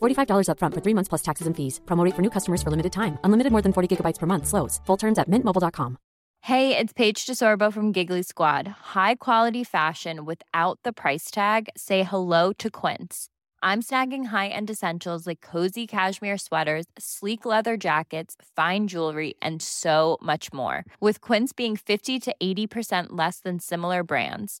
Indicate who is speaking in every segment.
Speaker 1: $45 upfront for three months plus taxes and fees. Promo rate for new customers for limited time. Unlimited more than 40 gigabytes per month. Slows. Full terms at mintmobile.com.
Speaker 2: Hey, it's Paige DeSorbo from Giggly Squad. High quality fashion without the price tag. Say hello to Quince. I'm snagging high-end essentials like cozy cashmere sweaters, sleek leather jackets, fine jewelry, and so much more. With Quince being 50 to 80% less than similar brands.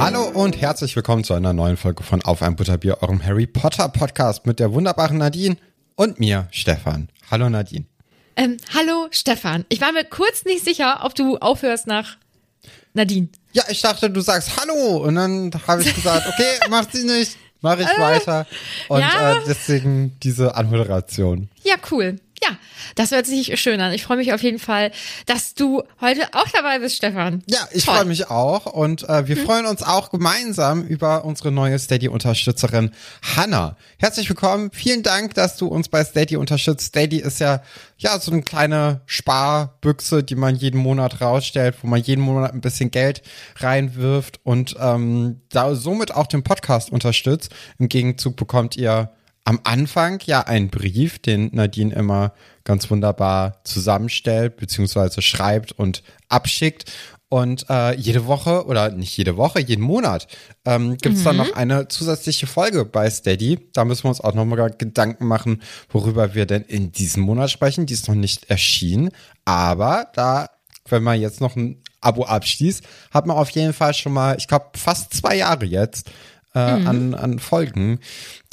Speaker 3: Hallo und herzlich willkommen zu einer neuen Folge von Auf ein Butterbier, eurem Harry Potter Podcast mit der wunderbaren Nadine und mir, Stefan. Hallo Nadine.
Speaker 4: Ähm, hallo Stefan. Ich war mir kurz nicht sicher, ob du aufhörst nach Nadine.
Speaker 3: Ja, ich dachte, du sagst Hallo und dann habe ich gesagt, okay, macht sie nicht, mache ich weiter. Und
Speaker 4: ja.
Speaker 3: äh, deswegen diese Anmoderation.
Speaker 4: Ja, cool. Ja, das hört sich schön an. Ich freue mich auf jeden Fall, dass du heute auch dabei bist, Stefan.
Speaker 3: Ja, ich freue mich auch und äh, wir freuen uns auch gemeinsam über unsere neue Steady-Unterstützerin Hanna. Herzlich willkommen, vielen Dank, dass du uns bei Steady unterstützt. Steady ist ja ja so eine kleine Sparbüchse, die man jeden Monat rausstellt, wo man jeden Monat ein bisschen Geld reinwirft und ähm, da somit auch den Podcast unterstützt. Im Gegenzug bekommt ihr am Anfang ja einen Brief, den Nadine immer ganz wunderbar zusammenstellt, beziehungsweise schreibt und abschickt. Und äh, jede Woche, oder nicht jede Woche, jeden Monat ähm, gibt es dann noch eine zusätzliche Folge bei Steady. Da müssen wir uns auch nochmal Gedanken machen, worüber wir denn in diesem Monat sprechen. Die ist noch nicht erschienen. Aber da, wenn man jetzt noch ein Abo abschließt, hat man auf jeden Fall schon mal, ich glaube, fast zwei Jahre jetzt äh, an, an Folgen,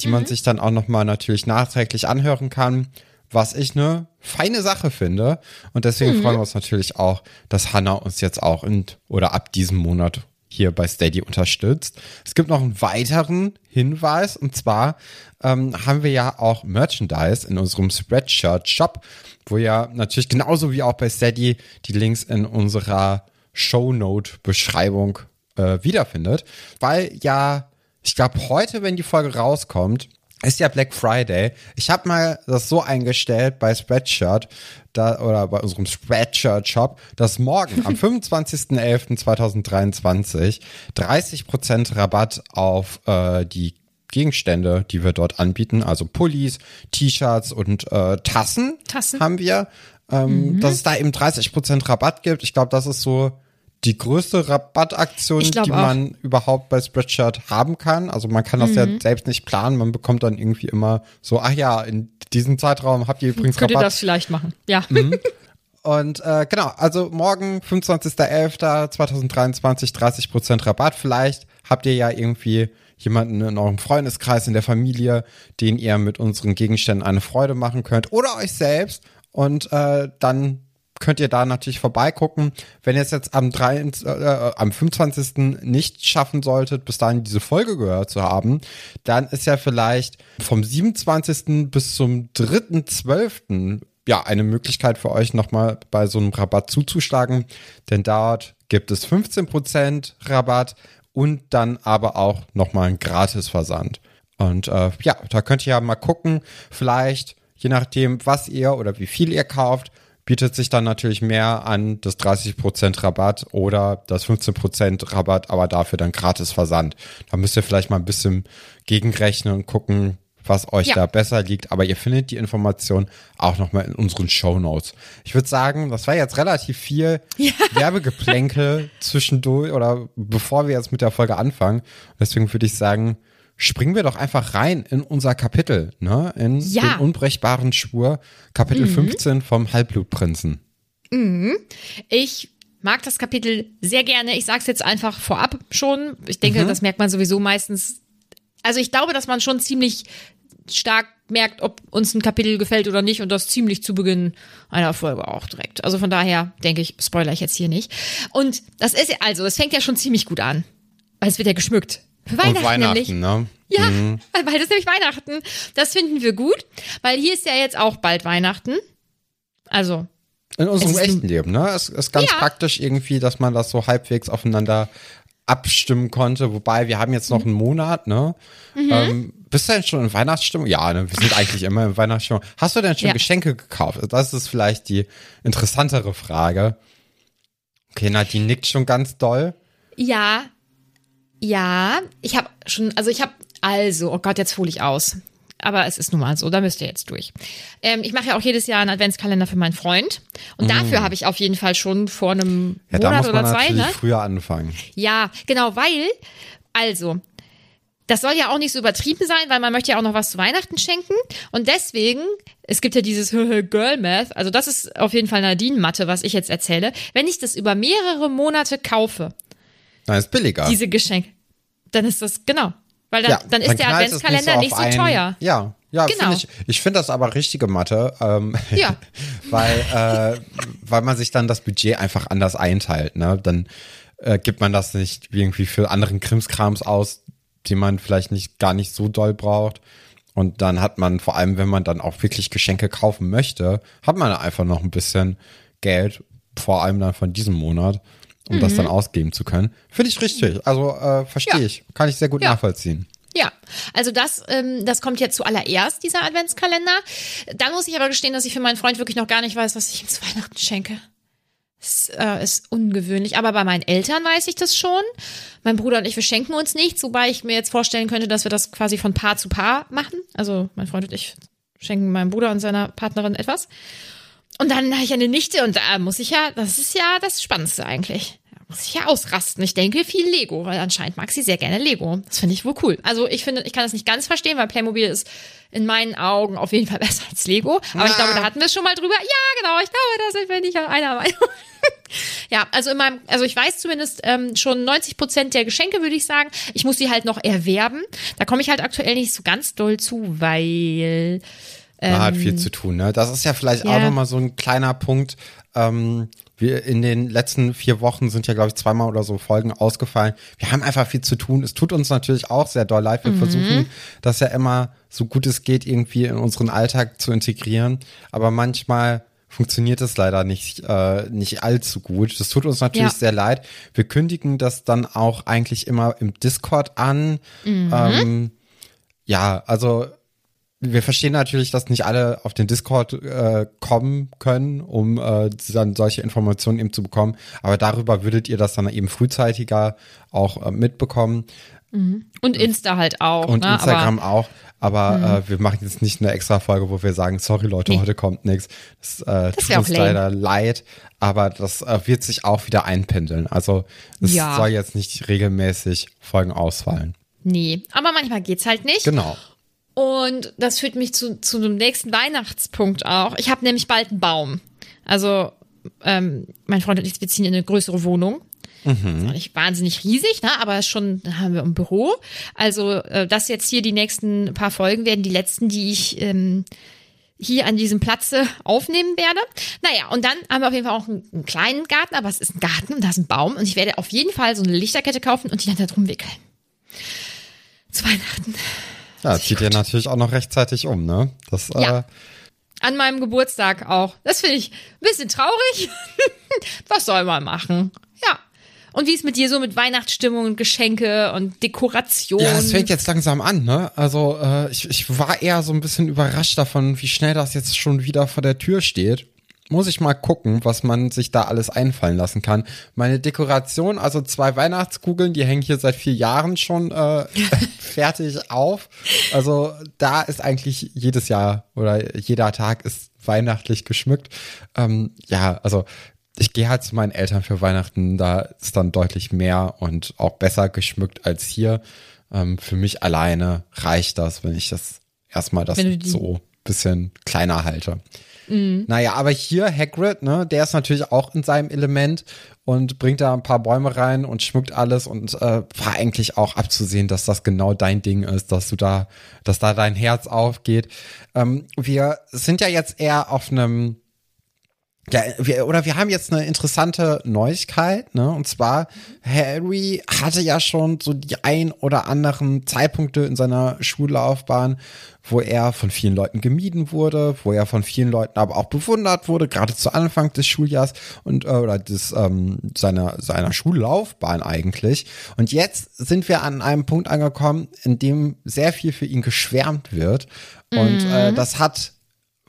Speaker 3: die man sich dann auch nochmal natürlich nachträglich anhören kann, was ich eine feine Sache finde. Und deswegen freuen wir uns natürlich auch, dass Hannah uns jetzt auch in oder ab diesem Monat hier bei Steady unterstützt. Es gibt noch einen weiteren Hinweis und zwar ähm, haben wir ja auch Merchandise in unserem Spreadshirt-Shop, wo ja natürlich genauso wie auch bei Steady die Links in unserer Shownote-Beschreibung äh, wiederfindet, weil ja ich glaube, heute, wenn die Folge rauskommt, ist ja Black Friday. Ich habe mal das so eingestellt bei Spreadshirt da, oder bei unserem Spreadshirt-Shop, dass morgen am 25.11.2023 30% Rabatt auf äh, die Gegenstände, die wir dort anbieten, also Pullis, T-Shirts und äh, Tassen,
Speaker 4: Tassen.
Speaker 3: haben wir, ähm, dass es da eben 30% Rabatt gibt. Ich glaube, das ist so die größte Rabattaktion, die
Speaker 4: auch.
Speaker 3: man überhaupt bei Spreadshirt haben kann. Also man kann das ja
Speaker 4: Mhm.
Speaker 3: selbst nicht planen. Man bekommt dann irgendwie immer so, ach ja, in diesem Zeitraum habt ihr übrigens
Speaker 4: Könnt ihr
Speaker 3: Rabatt.
Speaker 4: das vielleicht machen? Ja.
Speaker 3: Und äh, genau, also morgen, 25.11.2023, 30% Rabatt. Vielleicht habt ihr ja irgendwie jemanden in eurem Freundeskreis, in der Familie, den ihr mit unseren Gegenständen eine Freude machen könnt. Oder euch selbst. Und äh, dann könnt ihr da natürlich vorbeigucken. Wenn ihr es jetzt am, 3, äh, am 25. nicht schaffen solltet, bis dahin diese Folge gehört zu haben, dann ist ja vielleicht vom 27. bis zum 3.12. ja eine Möglichkeit für euch nochmal bei so einem Rabatt zuzuschlagen, denn dort gibt es 15% Rabatt und dann aber auch nochmal einen Gratisversand. Und äh, ja, da könnt ihr ja mal gucken, vielleicht je nachdem, was ihr oder wie viel ihr kauft, bietet sich dann natürlich mehr an, das 30% Rabatt oder das 15% Rabatt, aber dafür dann gratis Versand. Da müsst ihr vielleicht mal ein bisschen gegenrechnen und gucken, was euch
Speaker 4: Ja.
Speaker 3: da besser liegt. Aber ihr findet die Information auch nochmal in unseren Show Notes. Ich würde sagen, das war jetzt relativ viel Werbegeplänkel zwischendurch oder bevor wir jetzt mit der Folge anfangen. Deswegen würde ich sagen, springen wir doch einfach rein in unser Kapitel, ne? In
Speaker 4: Ja.
Speaker 3: den unbrechbaren Schwur, Kapitel 15 vom Halbblutprinzen.
Speaker 4: Ich mag das Kapitel sehr gerne. Ich sage es jetzt einfach vorab schon. Ich denke,
Speaker 3: Mhm.
Speaker 4: das merkt man sowieso meistens. Also ich glaube, dass man schon ziemlich stark merkt, ob uns ein Kapitel gefällt oder nicht und das ziemlich zu Beginn einer Folge auch direkt. Also von daher denke ich, spoiler ich jetzt hier nicht. Und das ist ja, also, es fängt ja schon ziemlich gut an. Weil es wird ja geschmückt. Für Weihnachten,
Speaker 3: Und Weihnachten,
Speaker 4: nämlich.
Speaker 3: ne?
Speaker 4: Ja, weil bald ist nämlich Weihnachten. Das finden wir gut, weil hier ist ja jetzt auch bald Weihnachten. Also,
Speaker 3: In unserem
Speaker 4: ist
Speaker 3: echten Leben, ne? Es ist ganz
Speaker 4: Ja.
Speaker 3: praktisch irgendwie, dass man das so halbwegs aufeinander abstimmen konnte. Wobei, wir haben jetzt noch einen Monat, ne?
Speaker 4: Mhm.
Speaker 3: Ähm, bist du denn schon in Weihnachtsstimmung? Ja, ne? wir sind eigentlich immer in Weihnachtsstimmung. Hast du denn schon
Speaker 4: Ja.
Speaker 3: Geschenke gekauft? Das ist vielleicht die interessantere Frage. Okay, Nadine nickt schon ganz doll.
Speaker 4: Ja, ja, ich habe schon, also ich habe, also, oh Gott, jetzt hole ich aus. Aber es ist nun mal so, da müsst ihr jetzt durch. Ähm, ich mache ja auch jedes Jahr einen Adventskalender für meinen Freund. Und dafür habe ich auf jeden Fall schon vor einem
Speaker 3: Mm. Ja, da
Speaker 4: Monat oder zwei, ne?
Speaker 3: früher anfangen.
Speaker 4: Ja, genau, weil, also, das soll ja auch nicht so übertrieben sein, weil man möchte ja auch noch was zu Weihnachten schenken. Und deswegen, es gibt ja dieses Girl Math, also das ist auf jeden Fall Nadine-Matte, was ich jetzt erzähle. Wenn ich das über mehrere Monate kaufe,
Speaker 3: Nein, ist billiger.
Speaker 4: diese Geschenke, dann ist das, genau. Weil dann, dann ist der
Speaker 3: knallt es
Speaker 4: Adventskalender nicht so,
Speaker 3: auf einen-
Speaker 4: teuer.
Speaker 3: Ja, ja,
Speaker 4: Genau.
Speaker 3: finde ich. Ich finde das aber richtige Mathe, ähm,
Speaker 4: Ja.
Speaker 3: weil, äh, weil man sich dann das Budget einfach anders einteilt. Ne? Dann äh, gibt man das nicht irgendwie für anderen Krimskrams aus, den man vielleicht nicht gar nicht so doll braucht. Und dann hat man, vor allem wenn man dann auch wirklich Geschenke kaufen möchte, hat man einfach noch ein bisschen Geld, vor allem dann von diesem Monat, um das dann ausgeben zu können. Finde ich richtig. Also äh, verstehe
Speaker 4: Mhm. Ja.
Speaker 3: ich. Kann ich sehr gut
Speaker 4: Ja.
Speaker 3: nachvollziehen.
Speaker 4: Ja, also das, ähm, das kommt jetzt zuallererst, dieser Adventskalender. Dann muss ich aber gestehen, dass ich für meinen Freund wirklich noch gar nicht weiß, was ich ihm zu Weihnachten schenke. Das äh, ist ungewöhnlich. Aber bei meinen Eltern weiß ich das schon. Mein Bruder und ich, wir schenken uns nichts, wobei ich mir jetzt vorstellen könnte, dass wir das quasi von Paar zu Paar machen. Also mein Freund und ich schenken meinem Bruder und seiner Partnerin etwas. Und dann habe ich eine Nichte und da muss ich ja, das ist ja das Spannendste eigentlich. Da muss ich ja ausrasten. Ich denke viel Lego, weil anscheinend mag sie sehr gerne Lego. Das finde ich wohl cool. Also ich finde, ich kann das nicht ganz verstehen, weil Playmobil ist in meinen Augen auf jeden Fall besser als Lego. Aber ich glaube, da hatten wir es schon mal drüber. Ja, genau, ich glaube, da sind wir nicht einer Meinung. Ja, also in meinem, also ich weiß zumindest ähm, schon 90 Prozent der Geschenke, würde ich sagen. Ich muss die halt noch erwerben. Da komme ich halt aktuell nicht so ganz doll zu, weil
Speaker 3: Man hat viel zu tun, ne? Das ist ja vielleicht auch
Speaker 4: Ähm, ja.
Speaker 3: nochmal so ein kleiner Punkt. Ähm, wir in den letzten vier Wochen sind ja, glaube ich, zweimal oder so Folgen ausgefallen. Wir haben einfach viel zu tun. Es tut uns natürlich auch sehr doll leid. Wir
Speaker 4: Mhm.
Speaker 3: versuchen, das ja immer so gut es geht irgendwie in unseren Alltag zu integrieren. Aber manchmal funktioniert es leider nicht, äh, nicht allzu gut. Das tut uns natürlich
Speaker 4: Ja.
Speaker 3: sehr leid. Wir kündigen das dann auch eigentlich immer im Discord an.
Speaker 4: Mhm.
Speaker 3: Ähm, ja, also wir verstehen natürlich, dass nicht alle auf den Discord äh, kommen können, um äh, dann solche Informationen eben zu bekommen. Aber darüber würdet ihr das dann eben frühzeitiger auch äh, mitbekommen.
Speaker 4: und Insta halt auch.
Speaker 3: Und
Speaker 4: ne?
Speaker 3: Instagram
Speaker 4: Aber,
Speaker 3: auch. Aber äh, wir machen jetzt nicht eine extra Folge, wo wir sagen, sorry Leute,
Speaker 4: Nee.
Speaker 3: heute kommt nichts. Das, äh, tut
Speaker 4: wär auch
Speaker 3: uns leider leid. Aber das äh, wird sich auch wieder einpendeln. Also es
Speaker 4: Ja.
Speaker 3: soll jetzt nicht regelmäßig Folgen ausfallen.
Speaker 4: nee, aber manchmal geht's halt nicht.
Speaker 3: Genau.
Speaker 4: Und das führt mich zu, zu einem nächsten Weihnachtspunkt auch. Ich habe nämlich bald einen Baum. Also ähm, mein Freund und ich, wir ziehen in eine größere Wohnung. Ist auch nicht wahnsinnig riesig, ne? aber schon haben wir ein Büro. Also äh, das jetzt hier die nächsten paar Folgen werden die letzten, die ich ähm, hier an diesem Platze aufnehmen werde. Naja, und dann haben wir auf jeden Fall auch einen, einen kleinen Garten, aber es ist ein Garten und da ist ein Baum und ich werde auf jeden Fall so eine Lichterkette kaufen und die dann da drum wickeln. Zu Weihnachten.
Speaker 3: Ja, zieht ihr natürlich auch noch rechtzeitig um, ne? Das,
Speaker 4: Ja.
Speaker 3: äh,
Speaker 4: An meinem Geburtstag auch. Das finde ich ein bisschen traurig. Was soll man machen? Ja. Und wie ist mit dir so mit Weihnachtsstimmung und Geschenke und Dekoration?
Speaker 3: Ja, es fängt jetzt langsam an, ne? Also äh, ich, ich war eher so ein bisschen überrascht davon, wie schnell das jetzt schon wieder vor der Tür steht. Muss ich mal gucken, was man sich da alles einfallen lassen kann. Meine Dekoration, also zwei Weihnachtskugeln, die hängen hier seit vier Jahren schon äh, fertig auf. Also da ist eigentlich jedes Jahr oder jeder Tag ist weihnachtlich geschmückt. Ähm, ja, also ich gehe halt zu meinen Eltern für Weihnachten, da ist dann deutlich mehr und auch besser geschmückt als hier. Ähm, für mich alleine reicht das, wenn ich das erstmal das so bisschen kleiner halte. Naja, aber hier Hagrid, ne, der ist natürlich auch in seinem Element und bringt da ein paar Bäume rein und schmückt alles und äh, war eigentlich auch abzusehen, dass das genau dein Ding ist, dass du da, dass da dein Herz aufgeht. Ähm, wir sind ja jetzt eher auf einem ja, wir, oder wir haben jetzt eine interessante Neuigkeit, ne? Und zwar, Harry hatte ja schon so die ein oder anderen Zeitpunkte in seiner Schullaufbahn, wo er von vielen Leuten gemieden wurde, wo er von vielen Leuten aber auch bewundert wurde, gerade zu Anfang des Schuljahrs und äh, oder des ähm, seiner seiner Schullaufbahn eigentlich. Und jetzt sind wir an einem Punkt angekommen, in dem sehr viel für ihn geschwärmt wird. Und äh, das hat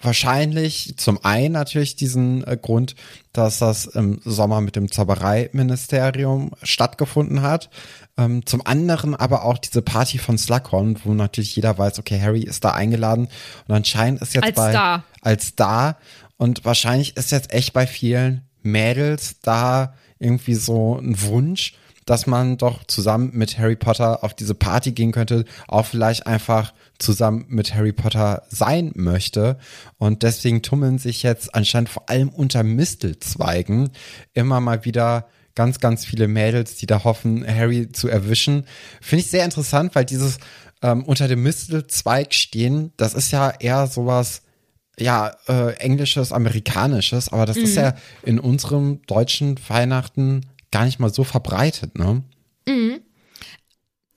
Speaker 3: wahrscheinlich zum einen natürlich diesen äh, Grund, dass das im Sommer mit dem Zaubereiministerium stattgefunden hat. Ähm, zum anderen aber auch diese Party von Slughorn, wo natürlich jeder weiß, okay, Harry ist da eingeladen und anscheinend ist jetzt
Speaker 4: Als
Speaker 3: bei
Speaker 4: Star.
Speaker 3: als Star und wahrscheinlich ist jetzt echt bei vielen Mädels da irgendwie so ein Wunsch, dass man doch zusammen mit Harry Potter auf diese Party gehen könnte, auch vielleicht einfach zusammen mit Harry Potter sein möchte. Und deswegen tummeln sich jetzt anscheinend vor allem unter Mistelzweigen immer mal wieder ganz, ganz viele Mädels, die da hoffen, Harry zu erwischen. Finde ich sehr interessant, weil dieses ähm, unter dem Mistelzweig stehen, das ist ja eher sowas, ja, äh, englisches, amerikanisches, aber das ist ja in unserem deutschen Weihnachten gar nicht mal so verbreitet, ne?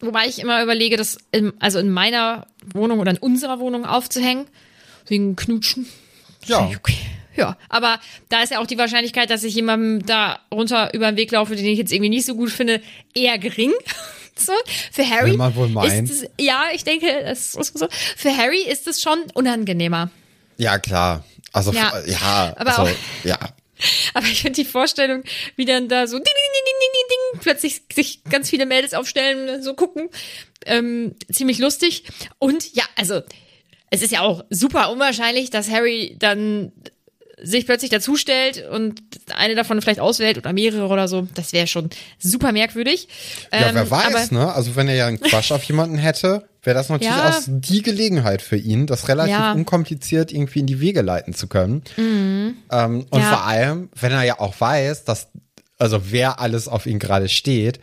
Speaker 4: Wobei ich immer überlege, das in, also in meiner Wohnung oder in unserer Wohnung aufzuhängen. Wegen Knutschen.
Speaker 3: Ja.
Speaker 4: Okay. Ja, aber da ist ja auch die Wahrscheinlichkeit, dass ich jemandem da runter über den Weg laufe, den ich jetzt irgendwie nicht so gut finde, eher gering. So, für Harry ist es, ja, ich denke, es ist so. Für Harry ist es schon unangenehmer.
Speaker 3: Ja, klar. Also,
Speaker 4: Ja.
Speaker 3: ja, ja
Speaker 4: Aber
Speaker 3: also,
Speaker 4: auch-
Speaker 3: ja.
Speaker 4: Aber ich finde die Vorstellung, wie dann da so ding, ding, ding, ding, ding, ding, plötzlich sich ganz viele Mädels aufstellen, so gucken, ähm, ziemlich lustig. Und ja, also es ist ja auch super unwahrscheinlich, dass Harry dann sich plötzlich dazustellt und eine davon vielleicht auswählt oder mehrere oder so. Das wäre schon super merkwürdig.
Speaker 3: Ja,
Speaker 4: Ähm,
Speaker 3: wer weiß, ne? Also wenn er ja einen Crush auf jemanden hätte, wäre das natürlich
Speaker 4: Ja.
Speaker 3: auch die Gelegenheit für ihn, das relativ
Speaker 4: Ja.
Speaker 3: unkompliziert irgendwie in die Wege leiten zu können. Ähm, und
Speaker 4: Mhm. Ja.
Speaker 3: vor allem, wenn er ja auch weiß, dass, also wer alles auf ihn gerade steht,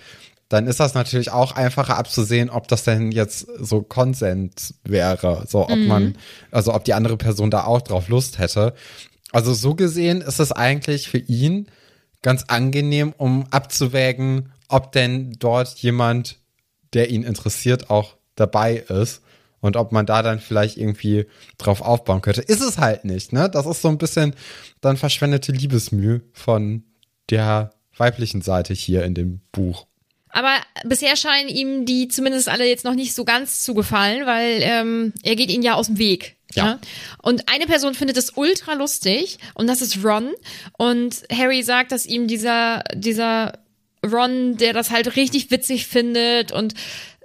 Speaker 3: dann ist das natürlich auch einfacher abzusehen, ob das denn jetzt so Konsens wäre, so ob
Speaker 4: Mhm.
Speaker 3: man, also ob die andere Person da auch drauf Lust hätte. Also so gesehen ist es eigentlich für ihn ganz angenehm, um abzuwägen, ob denn dort jemand, der ihn interessiert, auch dabei ist und ob man da dann vielleicht irgendwie drauf aufbauen könnte. Ist es halt nicht, ne? Das ist so ein bisschen dann verschwendete Liebesmüh von der weiblichen Seite hier in dem Buch.
Speaker 4: aber bisher scheinen ihm die zumindest alle jetzt noch nicht so ganz zu gefallen, weil ähm, er geht ihnen ja aus dem Weg.
Speaker 3: Ja.
Speaker 4: ne? Und eine Person findet es ultra lustig und das ist Ron. Und Harry sagt, dass ihm dieser, dieser Ron, der das halt richtig witzig findet und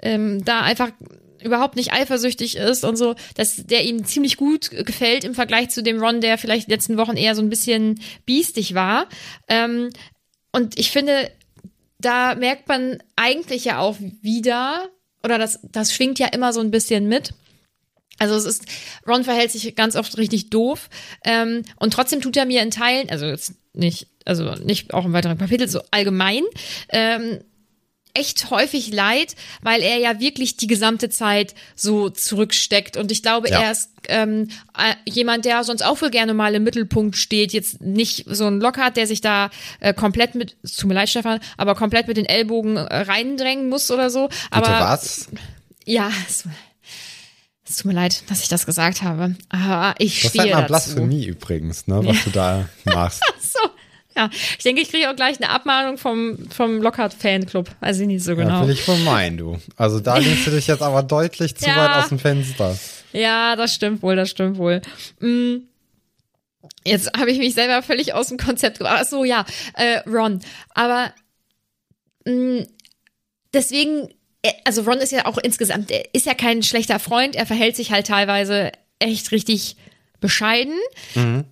Speaker 4: ähm, da einfach überhaupt nicht eifersüchtig ist und so, dass der ihm ziemlich gut gefällt im Vergleich zu dem Ron, der vielleicht die letzten Wochen eher so ein bisschen biestig war. Ähm, und ich finde, da merkt man eigentlich ja auch wieder, oder das, das schwingt ja immer so ein bisschen mit. Also es ist, Ron verhält sich ganz oft richtig doof. Ähm, und trotzdem tut er mir in Teilen, also jetzt nicht, also nicht auch im weiteren Kapitel, so allgemein, ähm, echt häufig leid, weil er ja wirklich die gesamte Zeit so zurücksteckt. Und ich glaube,
Speaker 3: Ja.
Speaker 4: er ist ähm, äh, jemand, der sonst auch wohl gerne mal im Mittelpunkt steht. Jetzt nicht so ein Lockhart, der sich da äh, komplett mit, es tut mir leid, Stefan, aber komplett mit den Ellbogen äh, reindrängen muss oder so. Aber
Speaker 3: Bitte was?
Speaker 4: ja, es, es tut mir leid, dass ich das gesagt habe. Aber ich
Speaker 3: Das
Speaker 4: stehe
Speaker 3: ist halt mal. Blasphemie übrigens, ne, was du da machst.
Speaker 4: Ja. Ich denke, ich kriege auch gleich eine Abmahnung vom, vom Lockhart-Fanclub. Weiß ich nicht so
Speaker 3: Ja,
Speaker 4: genau.
Speaker 3: will ich vermeiden, du. Also da lehnst du dich jetzt aber deutlich zu
Speaker 4: Ja.
Speaker 3: weit aus dem Fenster.
Speaker 4: Ja, das stimmt wohl, das stimmt wohl. Mm. Jetzt habe ich mich selber völlig aus dem Konzept gebracht. Ach so, ja, äh, Ron. Aber mm, deswegen, äh, also Ron ist ja auch insgesamt, er ist ja kein schlechter Freund. Er verhält sich halt teilweise echt richtig bescheiden.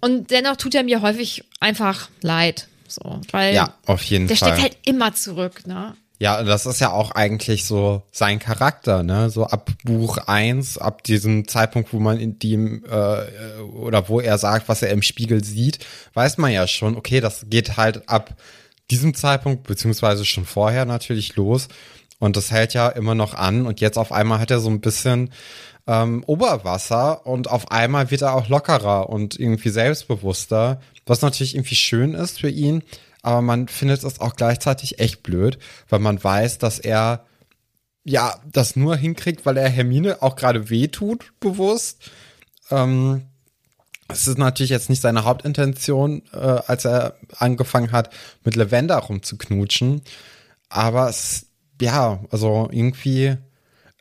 Speaker 4: Und dennoch tut er mir häufig einfach leid. So, weil
Speaker 3: Ja, auf jeden
Speaker 4: der
Speaker 3: Fall.
Speaker 4: steckt halt immer zurück, ne?
Speaker 3: Ja, das ist ja auch eigentlich so sein Charakter, ne? So ab Buch eins, ab diesem Zeitpunkt, wo man in dem äh, oder wo er sagt, was er im Spiegel sieht, weiß man ja schon, okay, das geht halt ab diesem Zeitpunkt, beziehungsweise schon vorher natürlich los. Und das hält ja immer noch an. Und jetzt auf einmal hat er so ein bisschen ähm, Oberwasser und auf einmal wird er auch lockerer und irgendwie selbstbewusster, was natürlich irgendwie schön ist für ihn. Aber man findet es auch gleichzeitig echt blöd, weil man weiß, dass er ja das nur hinkriegt, weil er Hermine auch gerade wehtut, bewusst. Ähm, es ist natürlich jetzt nicht seine Hauptintention, äh, als er angefangen hat, mit Lavender rumzuknutschen. Aber es, ja, also irgendwie,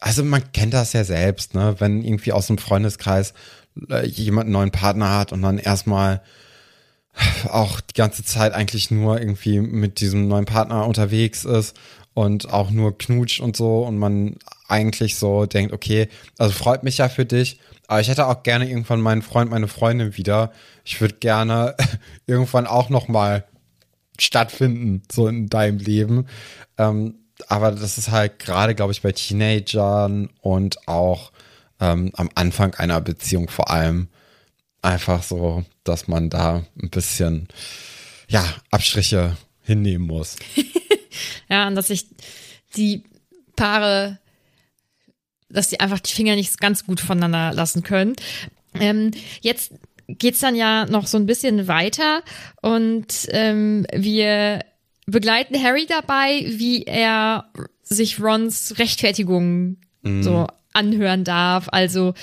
Speaker 3: also man kennt das ja selbst, ne? Wenn irgendwie aus dem Freundeskreis äh, jemand einen neuen Partner hat und dann erstmal auch die ganze Zeit eigentlich nur irgendwie mit diesem neuen Partner unterwegs ist und auch nur knutscht und so und man eigentlich so denkt, okay, also freut mich ja für dich, aber ich hätte auch gerne irgendwann meinen Freund, meine Freundin wieder. Ich würde gerne irgendwann auch noch mal stattfinden, so in deinem Leben. Ähm, aber das ist halt gerade, glaube ich, bei Teenagern und auch ähm, am Anfang einer Beziehung vor allem einfach so, dass man da ein bisschen, ja, Abstriche hinnehmen muss.
Speaker 4: Ja, und dass sich die Paare, dass die einfach die Finger nicht ganz gut voneinander lassen können. Ähm, jetzt geht's dann ja noch so ein bisschen weiter und ähm, wir begleiten Harry dabei, wie er sich Rons Rechtfertigung so anhören darf. Also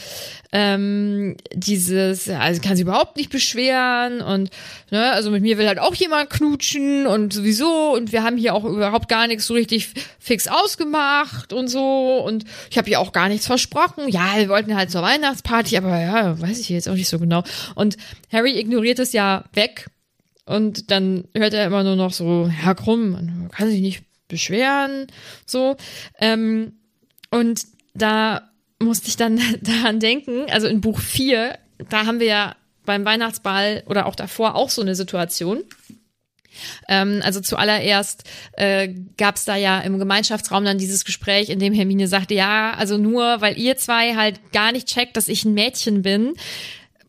Speaker 4: ähm, dieses, also kann sich überhaupt nicht beschweren und ne, also mit mir will halt auch jemand knutschen und sowieso und wir haben hier auch überhaupt gar nichts so richtig fix ausgemacht und so und ich habe hier auch gar nichts versprochen. Ja, wir wollten halt zur Weihnachtsparty, aber ja, weiß ich jetzt auch nicht so genau. Und Harry ignoriert es ja weg und dann hört er immer nur noch so, ja krumm, man kann sich nicht beschweren, so. Ähm, und da musste ich dann daran denken, also in Buch 4, da haben wir ja beim Weihnachtsball oder auch davor auch so eine Situation. Ähm, also zuallererst äh, gab es da ja im Gemeinschaftsraum dann dieses Gespräch, in dem Hermine sagte, ja, also nur weil ihr zwei halt gar nicht checkt, dass ich ein Mädchen bin,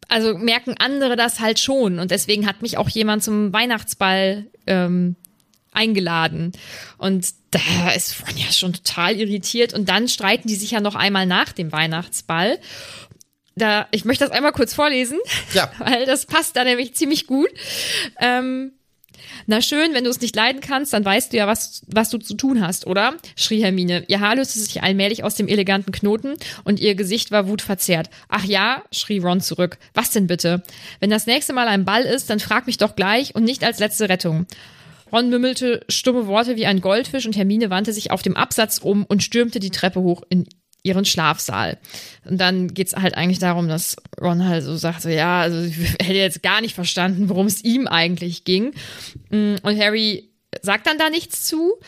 Speaker 4: also merken andere das halt schon. Und deswegen hat mich auch jemand zum Weihnachtsball ähm, eingeladen. Und da ist Ron ja schon total irritiert. Und dann streiten die sich ja noch einmal nach dem Weihnachtsball. Da, ich möchte das einmal kurz vorlesen,
Speaker 3: Ja.
Speaker 4: weil das passt da nämlich ziemlich gut. Ähm, na schön, wenn du es nicht leiden kannst, dann weißt du ja, was, was du zu tun hast, oder? schrie Hermine. Ihr Haar löste sich allmählich aus dem eleganten Knoten und ihr Gesicht war wutverzerrt. Ach ja, schrie Ron zurück. Was denn bitte? Wenn das nächste Mal ein Ball ist, dann frag mich doch gleich und nicht als letzte Rettung. Ron mümmelte stumme Worte wie ein Goldfisch und Hermine wandte sich auf dem Absatz um und stürmte die Treppe hoch in ihren Schlafsaal. Und dann geht's halt eigentlich darum, dass Ron halt so sagt, so, ja, also ich hätte jetzt gar nicht verstanden, worum es ihm eigentlich ging. Und Harry sagt dann da nichts zu.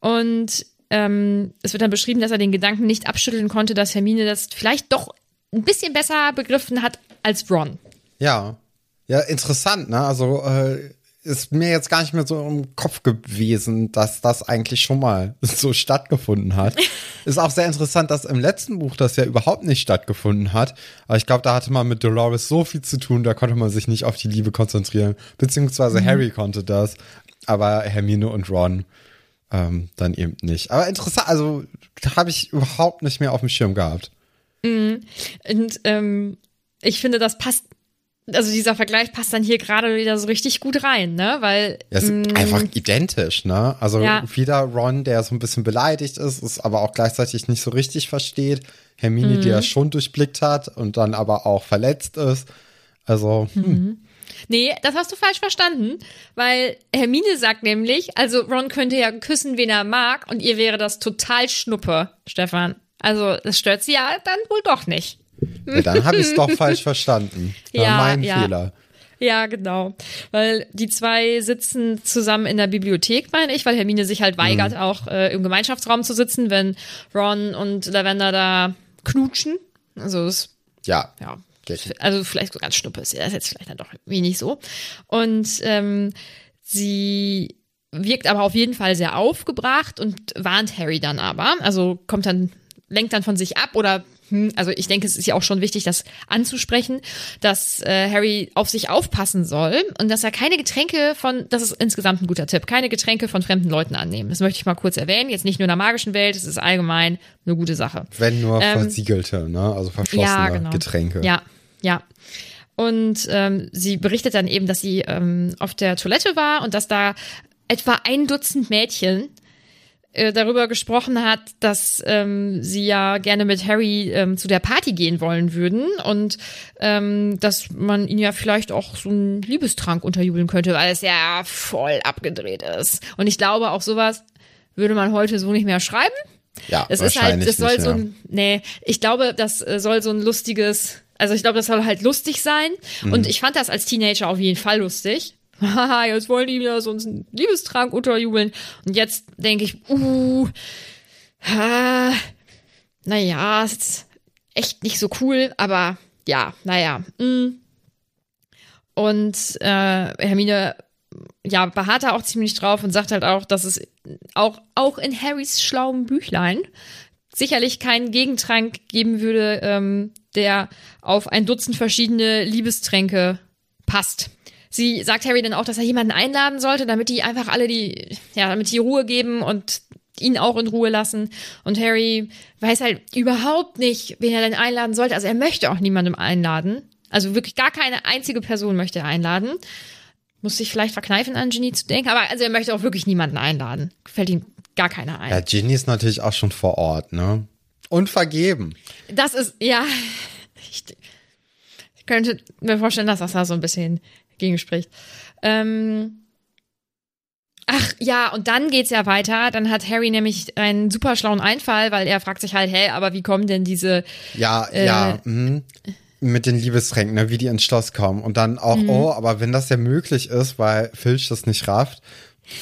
Speaker 4: Und ähm, es wird dann beschrieben, dass er den Gedanken nicht abschütteln konnte, dass Hermine das vielleicht doch ein bisschen besser begriffen hat als Ron.
Speaker 3: Ja. Ja, interessant, ne? Also äh, ist mir jetzt gar nicht mehr so im Kopf gewesen, dass das eigentlich schon mal so stattgefunden hat. ist auch sehr interessant, dass im letzten Buch das ja überhaupt nicht stattgefunden hat. Aber ich glaube, da hatte man mit Dolores so viel zu tun, da konnte man sich nicht auf die Liebe konzentrieren. Beziehungsweise Harry konnte das, aber Hermine und Ron ähm, dann eben nicht. Aber interessant, also habe ich überhaupt nicht mehr auf dem Schirm gehabt.
Speaker 4: Und ähm, ich finde, das passt, also dieser Vergleich passt dann hier gerade wieder so richtig gut rein, ne? Weil
Speaker 3: Ja, ist
Speaker 4: mh,
Speaker 3: einfach identisch, ne? Also
Speaker 4: Ja.
Speaker 3: wieder Ron, der so ein bisschen beleidigt ist, es aber auch gleichzeitig nicht so richtig versteht. Hermine, die
Speaker 4: Mhm.
Speaker 3: er schon durchblickt hat und dann aber auch verletzt ist. Also,
Speaker 4: Mhm.
Speaker 3: hm,
Speaker 4: Nee, das hast du falsch verstanden, weil Hermine sagt nämlich, also Ron könnte ja küssen, wen er mag, und ihr wäre das total Schnuppe, Stefan. Also das stört sie ja dann wohl doch nicht.
Speaker 3: Ja, dann habe ich es doch falsch verstanden. War
Speaker 4: Ja,
Speaker 3: mein
Speaker 4: ja.
Speaker 3: Fehler.
Speaker 4: Ja, genau. Weil die zwei sitzen zusammen in der Bibliothek, meine ich, weil Hermine sich halt weigert, auch äh, im Gemeinschaftsraum zu sitzen, wenn Ron und Lavender da knutschen. Also es
Speaker 3: Ja.
Speaker 4: ja. Also vielleicht so ganz schnuppe ist ja das jetzt vielleicht dann doch nicht so. Und ähm, sie wirkt aber auf jeden Fall sehr aufgebracht und warnt Harry dann aber. Also kommt dann, lenkt dann von sich ab oder hm, also ich denke, es ist ja auch schon wichtig, das anzusprechen, dass äh, Harry auf sich aufpassen soll und dass er keine Getränke von, das ist insgesamt ein guter Tipp, keine Getränke von fremden Leuten annehmen. Das möchte ich mal kurz erwähnen. Jetzt nicht nur in der magischen Welt, es ist allgemein eine gute Sache.
Speaker 3: Wenn nur
Speaker 4: Ähm,
Speaker 3: versiegelte, ne? Also verschlossene Getränke.
Speaker 4: Ja, ja. Und ähm, sie berichtet dann eben, dass sie ähm, auf der Toilette war und dass da etwa ein Dutzend Mädchen äh, darüber gesprochen hat, dass ähm, sie ja gerne mit Harry ähm, zu der Party gehen wollen würden und ähm, dass man ihn ja vielleicht auch so einen Liebestrank unterjubeln könnte, weil es ja voll abgedreht ist. Und ich glaube, auch sowas würde man heute so nicht mehr schreiben.
Speaker 3: Ja,
Speaker 4: Es ist halt, es soll
Speaker 3: nicht,
Speaker 4: so
Speaker 3: ja.
Speaker 4: ein, nee, ich glaube, das äh, soll so ein lustiges, also ich glaube, das soll halt lustig sein.
Speaker 3: Mhm.
Speaker 4: Und ich fand das als Teenager auf jeden Fall lustig. Haha, jetzt wollen die wieder so einen Liebestrank unterjubeln. Und jetzt denke ich, uh, ha, naja, ist echt nicht so cool, aber ja, naja. Mm. Und äh, Hermine ja, beharrt da auch ziemlich drauf und sagt halt auch, dass es auch, auch in Harrys schlauem Büchlein sicherlich keinen Gegentrank geben würde, ähm, der auf ein Dutzend verschiedene Liebestränke passt. Sie sagt Harry dann auch, dass er jemanden einladen sollte, damit die einfach alle die, ja, damit die Ruhe geben und ihn auch in Ruhe lassen. Und Harry weiß halt überhaupt nicht, wen er denn einladen sollte. Also er möchte auch niemandem einladen. Also wirklich gar keine einzige Person möchte er einladen. Muss sich vielleicht verkneifen, an Genie zu denken. Aber also er möchte auch wirklich niemanden einladen. Fällt ihm gar keiner ein.
Speaker 3: Ja, Ginny ist natürlich auch schon vor Ort, ne? Und vergeben.
Speaker 4: Das ist, ja, ich, ich könnte mir vorstellen, dass das da so ein bisschen gegenspricht. Ähm, ach ja, und dann geht's ja weiter. Dann hat Harry nämlich einen super schlauen Einfall, weil er fragt sich halt, hä, aber wie kommen denn diese,
Speaker 3: Ja,
Speaker 4: Äh,
Speaker 3: ja, mhm. mit den Liebestränken, ne, wie die ins Schloss kommen. Und dann auch,
Speaker 4: Mhm.
Speaker 3: oh, aber wenn das ja möglich ist, weil Filch das nicht rafft,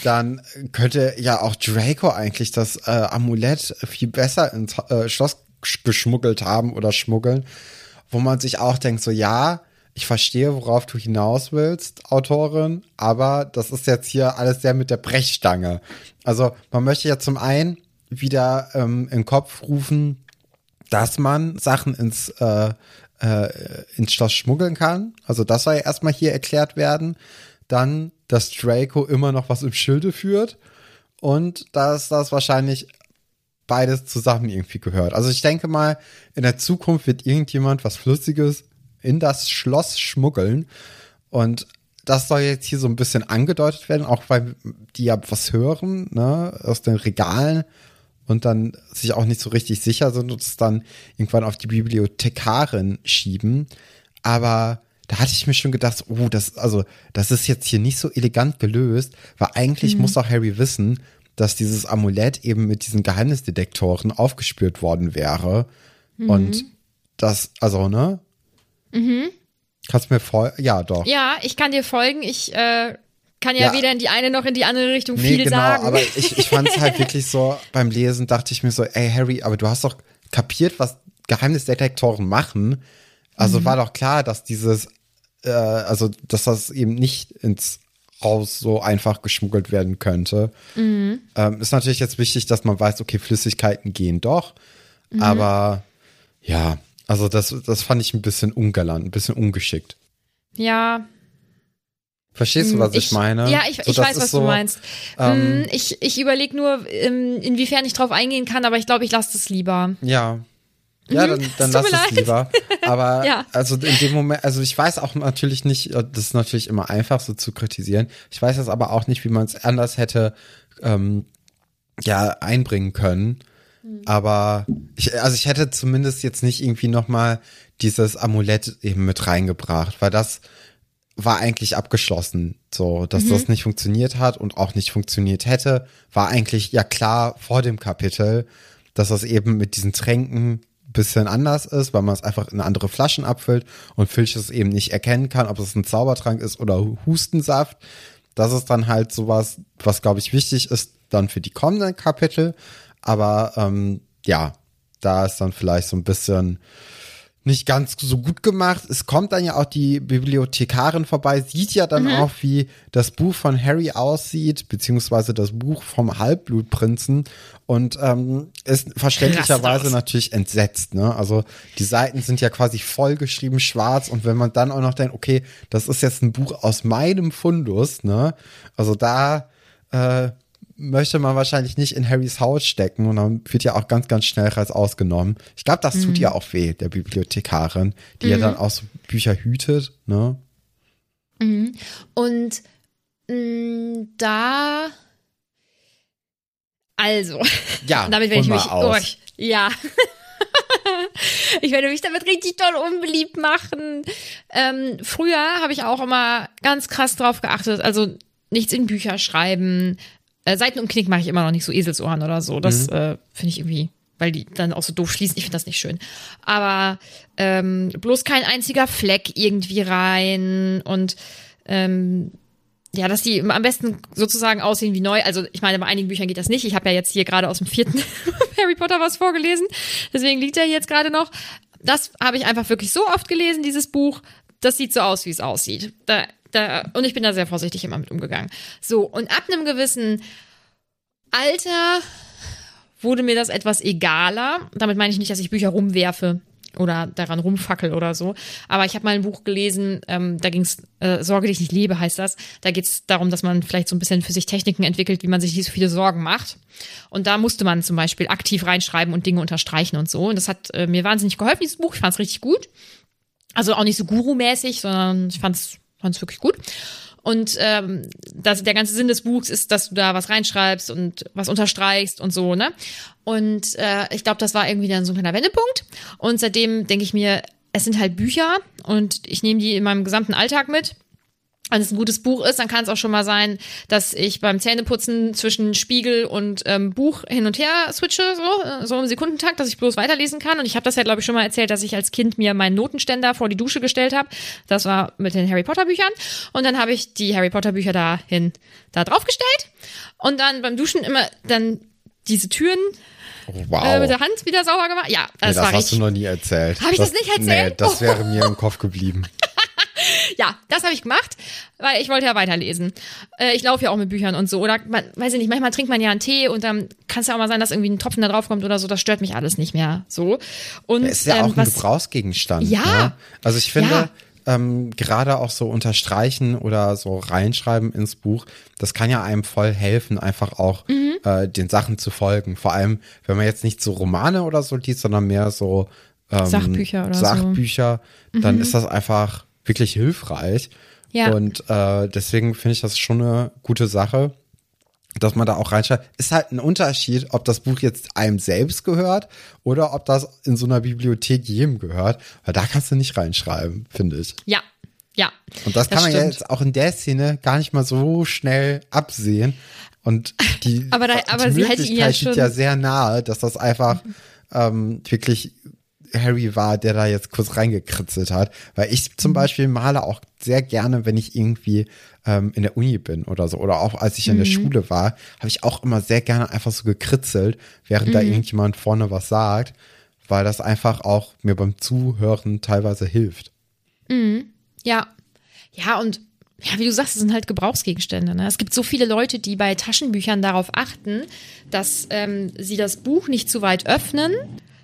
Speaker 3: dann könnte ja auch Draco eigentlich das äh, Amulett viel besser ins äh, Schloss sch- geschmuggelt haben oder schmuggeln, wo man sich auch denkt, so ja, ich verstehe, worauf du hinaus willst, Autorin, aber das ist jetzt hier alles sehr mit der Brechstange. Also man möchte ja zum einen wieder ähm, in den Kopf rufen, dass man Sachen ins, äh, äh, ins Schloss schmuggeln kann. Also das soll ja erstmal hier erklärt werden. Dann, dass Draco immer noch was im Schilde führt und dass das wahrscheinlich beides zusammen irgendwie gehört. Also ich denke mal, in der Zukunft wird irgendjemand was Flüssiges in das Schloss schmuggeln und das soll jetzt hier so ein bisschen angedeutet werden, auch weil die ja was hören, ne, aus den Regalen und dann sich auch nicht so richtig sicher sind und es dann irgendwann auf die Bibliothekarin schieben. Aber da hatte ich mir schon gedacht, oh, das, also, das ist jetzt hier nicht so elegant gelöst, weil eigentlich muss auch Harry wissen, dass dieses Amulett eben mit diesen Geheimnisdetektoren aufgespürt worden wäre. Und das, also, ne? Kannst du mir voll, ja, doch.
Speaker 4: ja, ich kann dir folgen, ich äh, kann ja,
Speaker 3: Ja.
Speaker 4: weder in die eine noch in die andere Richtung
Speaker 3: Nee,
Speaker 4: viel
Speaker 3: genau,
Speaker 4: sagen.
Speaker 3: aber ich, ich fand es halt wirklich so, beim Lesen dachte ich mir so, ey Harry, aber du hast doch kapiert, was Geheimnisdetektoren machen. Also war doch klar, dass dieses, äh, also dass das eben nicht ins Haus so einfach geschmuggelt werden könnte. Ähm, ist natürlich jetzt wichtig, dass man weiß, okay, Flüssigkeiten gehen doch, aber ja, also das, das fand ich ein bisschen ungalant, ein bisschen ungeschickt.
Speaker 4: ja,
Speaker 3: Verstehst du, was ich,
Speaker 4: Ich-
Speaker 3: meine?
Speaker 4: Ja, ich,
Speaker 3: So,
Speaker 4: ich
Speaker 3: das
Speaker 4: weiß, was
Speaker 3: so,
Speaker 4: du meinst.
Speaker 3: ähm,
Speaker 4: Mm, ich ich überlege nur, ähm, inwiefern ich drauf eingehen kann, aber ich glaube, ich lasse das lieber.
Speaker 3: Ja. Ja, dann, dann
Speaker 4: Es
Speaker 3: lass es lieber. Aber
Speaker 4: Ja.
Speaker 3: also in dem Moment, also ich weiß auch natürlich nicht, äh, das ist natürlich immer einfach so zu kritisieren. Ich weiß jetzt aber auch nicht, wie man es anders hätte ähm, ja einbringen können. Aber ich, also ich hätte zumindest jetzt nicht irgendwie noch mal dieses Amulett eben mit reingebracht, weil das war eigentlich abgeschlossen, so dass das nicht funktioniert hat und auch nicht funktioniert hätte, war eigentlich ja klar vor dem Kapitel, dass das eben mit diesen Tränken ein bisschen anders ist, weil man es einfach in andere Flaschen abfüllt und Filch es eben nicht erkennen kann, ob es ein Zaubertrank ist oder Hustensaft. Das ist dann halt sowas, was glaube ich wichtig ist dann für die kommenden Kapitel. Aber ähm, ja, da ist dann vielleicht so ein bisschen nicht ganz so gut gemacht. Es kommt dann ja auch die Bibliothekarin vorbei, sieht ja dann auch, wie das Buch von Harry aussieht, beziehungsweise das Buch vom Halbblutprinzen und ähm, ist verständlicherweise natürlich entsetzt. Ne? Also die Seiten sind ja quasi vollgeschrieben schwarz und wenn man dann auch noch denkt, okay, das ist jetzt ein Buch aus meinem Fundus, ne? Also da äh, möchte man wahrscheinlich nicht in Harrys Haus stecken und dann wird ja auch ganz, ganz schnell Reis ausgenommen. Ich glaube, das tut ja auch weh, der Bibliothekarin, die ja dann auch so Bücher hütet, ne?
Speaker 4: Und mh, da. Also,
Speaker 3: Ja,
Speaker 4: damit werde ich mich.
Speaker 3: aus.
Speaker 4: Oh, ja. ich werde mich damit richtig doll unbeliebt machen. Ähm, früher habe ich auch immer ganz krass drauf geachtet. Also nichts in Bücher schreiben. Äh, Seiten und Knick mache ich immer noch nicht so Eselsohren oder so. Das äh, finde ich irgendwie, weil die dann auch so doof schließen. Ich finde das nicht schön. Aber ähm, bloß kein einziger Fleck irgendwie rein und ähm, ja, dass die am besten sozusagen aussehen wie neu. Also ich meine, bei einigen Büchern geht das nicht. Ich habe ja jetzt hier gerade aus dem vierten Harry Potter was vorgelesen. Deswegen liegt er hier jetzt gerade noch. Das habe ich einfach wirklich so oft gelesen, dieses Buch. Das sieht so aus, wie es aussieht. Da, da, und ich bin da sehr vorsichtig immer mit umgegangen. So, und ab einem gewissen Alter wurde mir das etwas egaler. Damit meine ich nicht, dass ich Bücher rumwerfe oder daran rumfackel oder so. Aber ich habe mal ein Buch gelesen, ähm, da ging es, äh, Sorge dich nicht lebe heißt das. Da geht es darum, dass man vielleicht so ein bisschen für sich Techniken entwickelt, wie man sich nicht so viele Sorgen macht. Und da musste man zum Beispiel aktiv reinschreiben und Dinge unterstreichen und so. Und das hat äh, mir wahnsinnig geholfen, dieses Buch. Ich fand es richtig gut. Also auch nicht so Guru-mäßig, sondern ich fand es wirklich gut. Und ähm, das, der ganze Sinn des Buchs ist, dass du da was reinschreibst und was unterstreichst und so, ne? Und äh, ich glaube, das war irgendwie dann so ein kleiner Wendepunkt. Und seitdem denke ich mir, es sind halt Bücher und ich nehme die in meinem gesamten Alltag mit. Wenn es ein gutes Buch ist, dann kann es auch schon mal sein, dass ich beim Zähneputzen zwischen Spiegel und ähm, Buch hin und her switche, so, äh, so im Sekundentakt, dass ich bloß weiterlesen kann. Und ich habe das ja, glaube ich, schon mal erzählt, dass ich als Kind mir meinen Notenständer vor die Dusche gestellt habe. Das war mit den Harry Potter Büchern. Und dann habe ich die Harry Potter Bücher dahin da draufgestellt. Und dann beim Duschen immer dann diese Türen
Speaker 3: Wow.
Speaker 4: äh, mit der Hand wieder sauber gemacht. Ja,
Speaker 3: nee,
Speaker 4: das,
Speaker 3: das
Speaker 4: war
Speaker 3: hast
Speaker 4: richtig.
Speaker 3: du noch nie erzählt.
Speaker 4: Hab ich das nicht erzählt?
Speaker 3: Nee, das wäre mir im Kopf geblieben.
Speaker 4: Ja, das habe ich gemacht, weil ich wollte ja weiterlesen. Äh, ich laufe ja auch mit Büchern und so. Oder man, weiß ich nicht, manchmal trinkt man ja einen Tee und dann kann es ja auch mal sein, dass irgendwie ein Tropfen da drauf kommt oder so. Das stört mich alles nicht mehr. So. Und
Speaker 3: Es ist ja
Speaker 4: ähm,
Speaker 3: auch ein
Speaker 4: was,
Speaker 3: Gebrauchsgebrauchsgegenstand.
Speaker 4: Ja.
Speaker 3: Ne? Also ich finde,
Speaker 4: Ja.
Speaker 3: ähm, gerade auch so unterstreichen oder so reinschreiben ins Buch, das kann ja einem voll helfen, einfach auch
Speaker 4: Mhm.
Speaker 3: äh, den Sachen zu folgen. Vor allem, wenn man jetzt nicht so Romane oder so liest, sondern mehr so ähm,
Speaker 4: Sachbücher oder so. Mhm.
Speaker 3: Sachbücher, dann ist das einfach wirklich hilfreich.
Speaker 4: Ja.
Speaker 3: Und äh, deswegen finde ich das schon eine gute Sache dass man da auch reinschreibt, ist halt ein Unterschied, ob das Buch jetzt einem selbst gehört oder ob das in so einer Bibliothek jedem gehört, weil da kannst du nicht reinschreiben, finde ich.
Speaker 4: ja, ja.
Speaker 3: Und das kann man ja jetzt auch in der Szene gar nicht mal so schnell absehen. Und die,
Speaker 4: Aber da-
Speaker 3: die
Speaker 4: aber hätte ihn ja
Speaker 3: Möglichkeit liegt ja sehr nahe, dass das einfach ähm, wirklich Harry war, der da jetzt kurz reingekritzelt hat. Weil ich
Speaker 4: Mhm.
Speaker 3: zum Beispiel male auch sehr gerne, wenn ich irgendwie ähm, in der Uni bin oder so. Oder auch als ich in
Speaker 4: Mhm.
Speaker 3: der Schule war, habe ich auch immer sehr gerne einfach so gekritzelt, während
Speaker 4: Mhm.
Speaker 3: da irgendjemand vorne was sagt. Weil das einfach auch mir beim Zuhören teilweise hilft.
Speaker 4: Ja. Ja, und ja, wie du sagst, es sind halt Gebrauchsgegenstände. Ne? Es gibt so viele Leute, die bei Taschenbüchern darauf achten, dass ähm, sie das Buch nicht zu weit öffnen,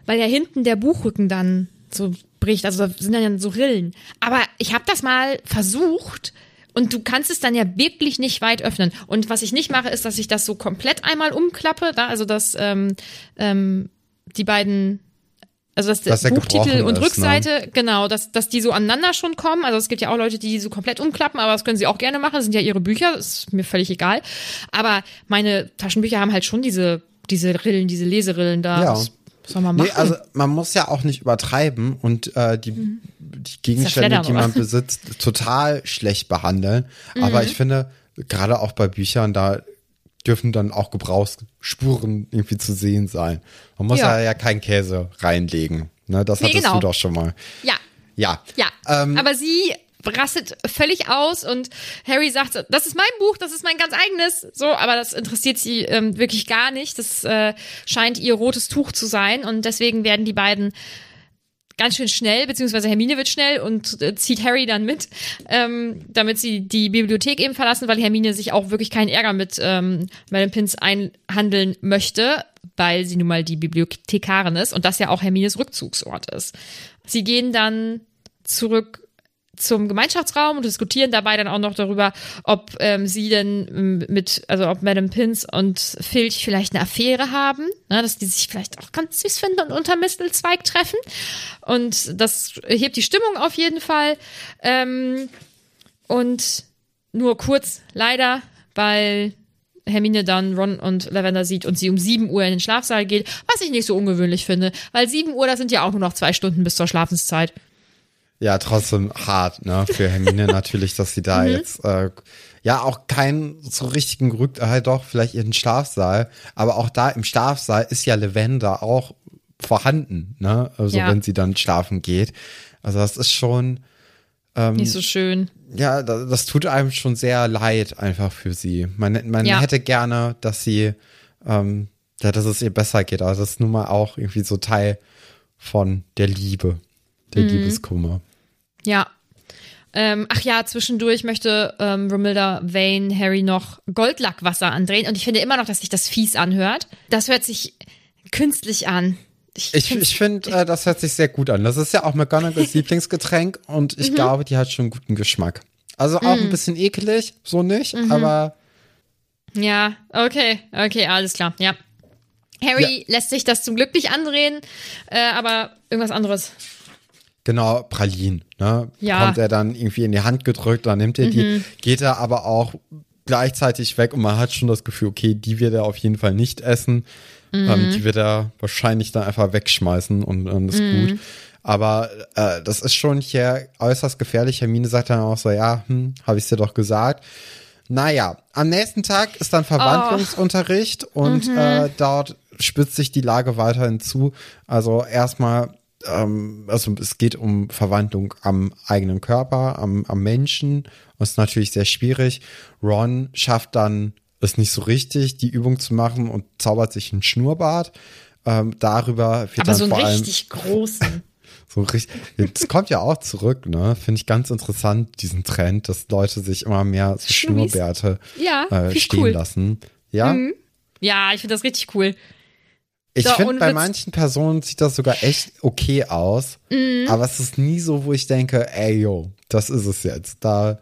Speaker 4: weil ja hinten der Buchrücken dann so bricht. Also da sind dann so Rillen. Aber ich habe das mal versucht Und du kannst es dann ja wirklich nicht weit öffnen. Und was ich nicht mache, ist, dass ich das so komplett einmal umklappe, da, also dass ähm, ähm, die beiden also dass
Speaker 3: Dass
Speaker 4: der Buchtitel und
Speaker 3: ist,
Speaker 4: Rückseite, genau, dass, dass die so aneinander schon kommen. Also es gibt ja auch Leute, die die so komplett umklappen, aber das können sie auch gerne machen. Das sind ja ihre Bücher, das ist mir völlig egal. Aber meine Taschenbücher haben halt schon diese, diese Rillen, diese Leserillen da.
Speaker 3: Ja.
Speaker 4: Was soll man machen?
Speaker 3: Nee, also man muss ja auch nicht übertreiben und äh, die, die Gegenstände, die man besitzt, total schlecht behandeln.
Speaker 4: Mhm.
Speaker 3: Aber ich finde, gerade auch bei Büchern, da dürfen dann auch Gebrauchsspuren irgendwie zu sehen sein. Man muss ja,
Speaker 4: Ja.
Speaker 3: ja, keinen Käse reinlegen. Ne, das
Speaker 4: Nee,
Speaker 3: hattest
Speaker 4: genau.
Speaker 3: du doch schon mal.
Speaker 4: ja,
Speaker 3: Ja.
Speaker 4: Ja,
Speaker 3: Ähm,
Speaker 4: aber sie rastet völlig aus und Harry sagt, das ist mein Buch, das ist mein ganz eigenes. So, aber das interessiert sie ähm, wirklich gar nicht. Das äh, scheint ihr rotes Tuch zu sein und deswegen werden die beiden ganz schön schnell, beziehungsweise Hermine wird schnell und äh, zieht Harry dann mit, ähm, damit sie die Bibliothek eben verlassen, weil Hermine sich auch wirklich keinen Ärger mit ähm, Madame Pins einhandeln möchte, weil sie nun mal die Bibliothekarin ist und das ja auch Hermines Rückzugsort ist. Sie gehen dann zurück zum Gemeinschaftsraum und diskutieren dabei dann auch noch darüber, ob ähm, sie denn ähm, mit, also ob Madame Pins und Filch vielleicht eine Affäre haben, ne, dass die sich vielleicht auch ganz süß finden und unter Mistelzweig treffen. Und das hebt die Stimmung auf jeden Fall. Ähm, und nur kurz, leider, weil Hermine dann Ron und Lavender sieht und sie um 7 Uhr in den Schlafsaal geht, was ich nicht so ungewöhnlich finde, weil 7 Uhr, das sind ja auch nur noch zwei Stunden bis zur Schlafenszeit.
Speaker 3: Ja, trotzdem hart, ne, für Hermine natürlich, dass sie
Speaker 4: Mhm.
Speaker 3: da jetzt, äh, ja, auch keinen so richtigen Gerück, halt doch, vielleicht ihren Schlafsaal, aber auch da im Schlafsaal ist ja Lavender auch vorhanden, ne, also
Speaker 4: Ja.
Speaker 3: wenn sie dann schlafen geht. Also das ist schon,
Speaker 4: Nicht so schön.
Speaker 3: ja, das, das tut einem schon sehr leid einfach für sie. Man, man
Speaker 4: Ja.
Speaker 3: hätte gerne, dass sie, ähm, ja, dass es ihr besser geht, aber das ist nun mal auch irgendwie so Teil von der Liebe, der Liebeskummer.
Speaker 4: Ja. Ähm, ach ja, zwischendurch möchte ähm, Romilda Vane Harry noch Goldlackwasser andrehen und ich finde immer noch, dass sich das fies anhört. Das hört sich künstlich an.
Speaker 3: Ich,
Speaker 4: find's-
Speaker 3: ich finde, äh, das hört sich sehr gut an. Das ist ja auch McGonagalls Lieblingsgetränk und
Speaker 4: Mhm.
Speaker 3: ich glaube, die hat schon guten Geschmack. Also auch ein bisschen ekelig, so nicht,
Speaker 4: Mhm.
Speaker 3: aber
Speaker 4: Ja, okay, okay, alles klar, ja. Harry lässt sich das zum Glück nicht andrehen, äh, aber irgendwas anderes.
Speaker 3: Genau, Pralin, ne?
Speaker 4: Ja. Mhm.
Speaker 3: Kommt er dann irgendwie in die Hand gedrückt, dann nimmt er die, geht er aber auch gleichzeitig weg und man hat schon das Gefühl, okay, die wird er auf jeden Fall nicht essen.
Speaker 4: Mhm.
Speaker 3: Ähm, die wird er wahrscheinlich dann einfach wegschmeißen und dann ist
Speaker 4: Mhm.
Speaker 3: gut. Aber äh, das ist schon hier äußerst gefährlich. Hermine sagt dann auch so, ja, hm, habe ich dir doch gesagt. Naja, am nächsten Tag ist dann Verwandlungsunterricht und äh, dort spitzt sich die Lage weiterhin zu. Also erstmal, ähm, also es geht um Verwandlung am eigenen Körper, am, am Menschen. Das ist natürlich sehr schwierig. Ron schafft dann es nicht so richtig, die Übung zu machen und zaubert sich einen Schnurrbart. Ähm, darüber wird
Speaker 4: Aber
Speaker 3: dann
Speaker 4: so einen
Speaker 3: vor allem
Speaker 4: richtig großen.
Speaker 3: so richtig. Das kommt ja auch zurück, ne? Finde ich ganz interessant, diesen Trend, dass Leute sich immer mehr so. Schnurrbärte
Speaker 4: Ja,
Speaker 3: äh, stehen
Speaker 4: cool.
Speaker 3: lassen. Ja,
Speaker 4: Ja, ich finde das richtig cool.
Speaker 3: Ich
Speaker 4: So,
Speaker 3: finde, bei manchen Personen sieht das sogar echt okay aus.
Speaker 4: Mhm.
Speaker 3: Aber es ist nie so, wo ich denke, ey, yo, das ist es jetzt. Da,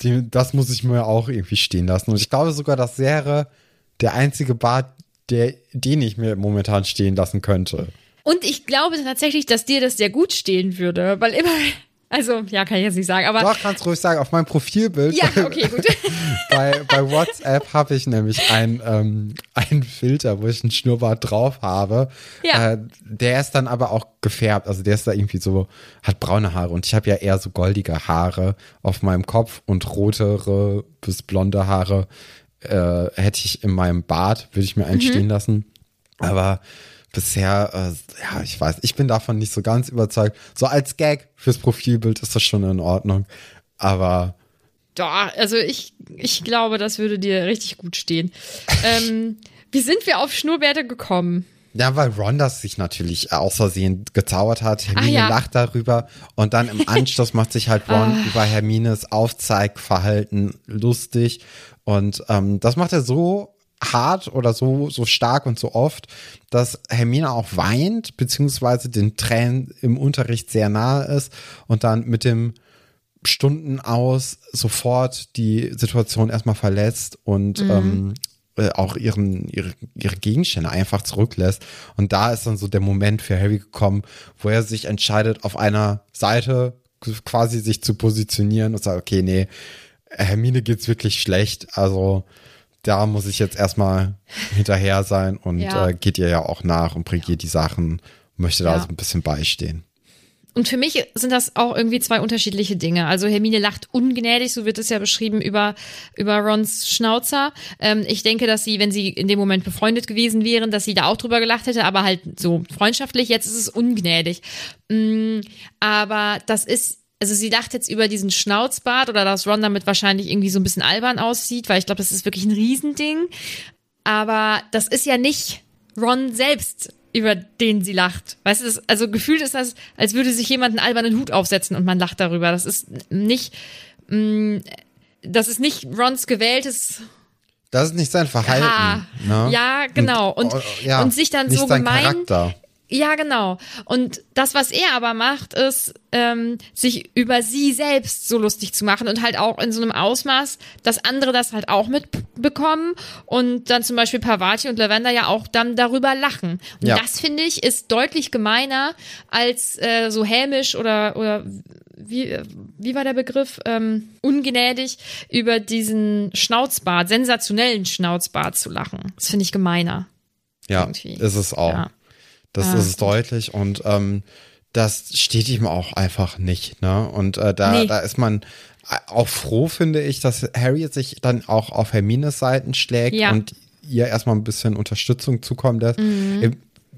Speaker 3: die, das muss ich mir auch irgendwie stehen lassen. Und ich glaube sogar, das wäre der einzige Bart, der, den ich mir momentan stehen lassen könnte.
Speaker 4: Und ich glaube tatsächlich, dass dir das sehr gut stehen würde, weil immer, also, ja, kann ich jetzt nicht sagen, aber.
Speaker 3: Doch, kannst ruhig sagen, auf meinem Profilbild
Speaker 4: Ja, okay, gut.
Speaker 3: bei, bei WhatsApp habe ich nämlich ein, ähm, einen Filter, wo ich einen Schnurrbart drauf habe.
Speaker 4: Ja.
Speaker 3: Äh, der ist dann aber auch gefärbt. Also der ist da irgendwie so, hat braune Haare. Und ich habe ja eher so goldige Haare auf meinem Kopf und rotere bis blonde Haare äh, hätte ich in meinem Bart, würde ich mir einstehen lassen. Aber bisher, äh, ja, ich weiß, ich bin davon nicht so ganz überzeugt. So als Gag fürs Profilbild ist das schon in Ordnung. Aber
Speaker 4: Doch, also ich, ich glaube, das würde dir richtig gut stehen. ähm, wie sind wir auf Schnurrbärte gekommen?
Speaker 3: Ja, weil Ron das sich natürlich aus Versehen gezaubert hat. Hermine
Speaker 4: Ah, ja.
Speaker 3: lacht darüber und dann im Anschluss macht sich halt Ron
Speaker 4: Ah.
Speaker 3: über Hermines Aufzeigverhalten lustig und ähm, das macht er so hart oder so so stark und so oft, dass Hermine auch weint beziehungsweise den Tränen im Unterricht sehr nahe ist und dann mit dem Stunden aus sofort die Situation erstmal verletzt und ähm, äh, auch ihren, ihre, ihre Gegenstände einfach zurücklässt. Und da ist dann so der Moment für Harry gekommen, wo er sich entscheidet, auf einer Seite quasi sich zu positionieren und sagt, okay, nee, Hermine geht's wirklich schlecht. Also da muss ich jetzt erstmal hinterher sein und
Speaker 4: Ja.
Speaker 3: äh, geht ihr ja auch nach und bringt ihr die Sachen, möchte da
Speaker 4: Ja.
Speaker 3: so ein bisschen beistehen.
Speaker 4: Und für mich sind das auch irgendwie zwei unterschiedliche Dinge. Also Hermine lacht ungnädig, so wird es ja beschrieben, über, über Rons Schnauzer. Ähm, ich denke, dass sie, wenn sie in dem Moment befreundet gewesen wären, dass sie da auch drüber gelacht hätte, aber halt so freundschaftlich. Jetzt ist es ungnädig. Mm, aber das ist, also sie lacht jetzt über diesen Schnauzbart oder dass Ron damit wahrscheinlich irgendwie so ein bisschen albern aussieht, weil ich glaube, das ist wirklich ein Riesending. Aber das ist ja nicht Ron selbst, über den sie lacht. Weißt du, das, also gefühlt ist das, als würde sich jemand einen albernen Hut aufsetzen und man lacht darüber. Das ist nicht, mh, das ist nicht Rons gewähltes
Speaker 3: Das ist nicht sein Verhalten. Ne?
Speaker 4: Ja, genau. Und,
Speaker 3: oh, ja,
Speaker 4: und sich dann so gemein.
Speaker 3: Charakter.
Speaker 4: Ja, genau. Und das, was er aber macht, ist, ähm, sich über sie selbst so lustig zu machen und halt auch in so einem Ausmaß, dass andere das halt auch mitbekommen und dann zum Beispiel Pavati und Lavender ja auch dann darüber lachen. Und
Speaker 3: Ja.
Speaker 4: das finde ich ist deutlich gemeiner als äh, so hämisch oder oder wie, wie war der Begriff? Ähm, ungnädig über diesen Schnauzbart, sensationellen Schnauzbart zu lachen. Das finde ich gemeiner.
Speaker 3: Ja,
Speaker 4: irgendwie.
Speaker 3: ist es auch.
Speaker 4: Ja.
Speaker 3: Das
Speaker 4: Ah.
Speaker 3: ist deutlich und ähm, das steht ihm auch einfach nicht. Ne? Und äh, da,
Speaker 4: Nee.
Speaker 3: da ist man auch froh, finde ich, dass Harry sich dann auch auf Hermines Seiten schlägt
Speaker 4: Ja.
Speaker 3: und ihr erstmal ein bisschen Unterstützung zukommen lässt.
Speaker 4: Mhm.
Speaker 3: Er,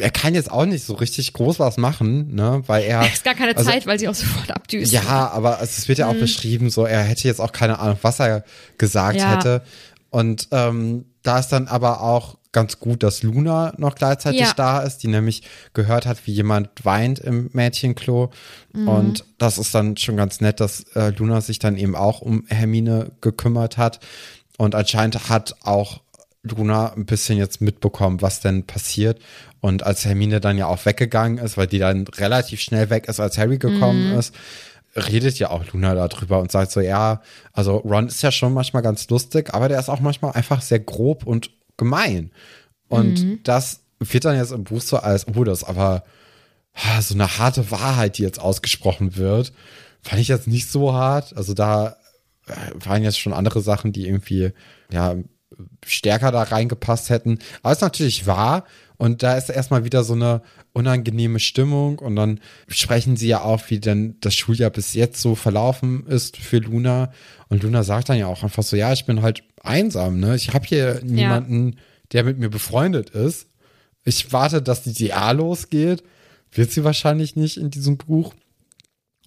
Speaker 3: er kann jetzt auch nicht so richtig groß was machen, ne? weil er.
Speaker 4: Es ist gar keine
Speaker 3: also-
Speaker 4: Zeit, weil sie auch sofort abdüst.
Speaker 3: Ja, aber es wird ja auch beschrieben, so er hätte jetzt auch keine Ahnung, was er gesagt
Speaker 4: Ja.
Speaker 3: hätte. Und ähm, da ist dann aber auch ganz gut, dass Luna noch gleichzeitig
Speaker 4: Ja.
Speaker 3: da ist, die nämlich gehört hat, wie jemand weint im Mädchenklo.
Speaker 4: Mhm.
Speaker 3: Und das ist dann schon ganz nett, dass äh, Luna sich dann eben auch um Hermine gekümmert hat. Und anscheinend hat auch Luna ein bisschen jetzt mitbekommen, was denn passiert. Und als Hermine dann ja auch weggegangen ist, weil die dann relativ schnell weg ist, als Harry gekommen
Speaker 4: Mhm.
Speaker 3: ist, redet ja auch Luna darüber und sagt so, ja, also Ron ist ja schon manchmal ganz lustig, aber der ist auch manchmal einfach sehr grob und gemein. Und
Speaker 4: Mhm.
Speaker 3: das wird dann jetzt im Buch so als, oh, das ist aber so eine harte Wahrheit, die jetzt ausgesprochen wird. Fand ich jetzt nicht so hart. Also da äh, waren jetzt schon andere Sachen, die irgendwie, ja, stärker da reingepasst hätten. Aber es ist natürlich wahr. Und da ist erstmal wieder so eine unangenehme Stimmung. Und dann sprechen sie ja auch, wie denn das Schuljahr bis jetzt so verlaufen ist für Luna. Und Luna sagt dann ja auch einfach so, ja, ich bin halt einsam, ne? Ich habe hier niemanden, der mit mir befreundet ist. Ich warte, dass die DA losgeht. Wird sie wahrscheinlich nicht in diesem Buch.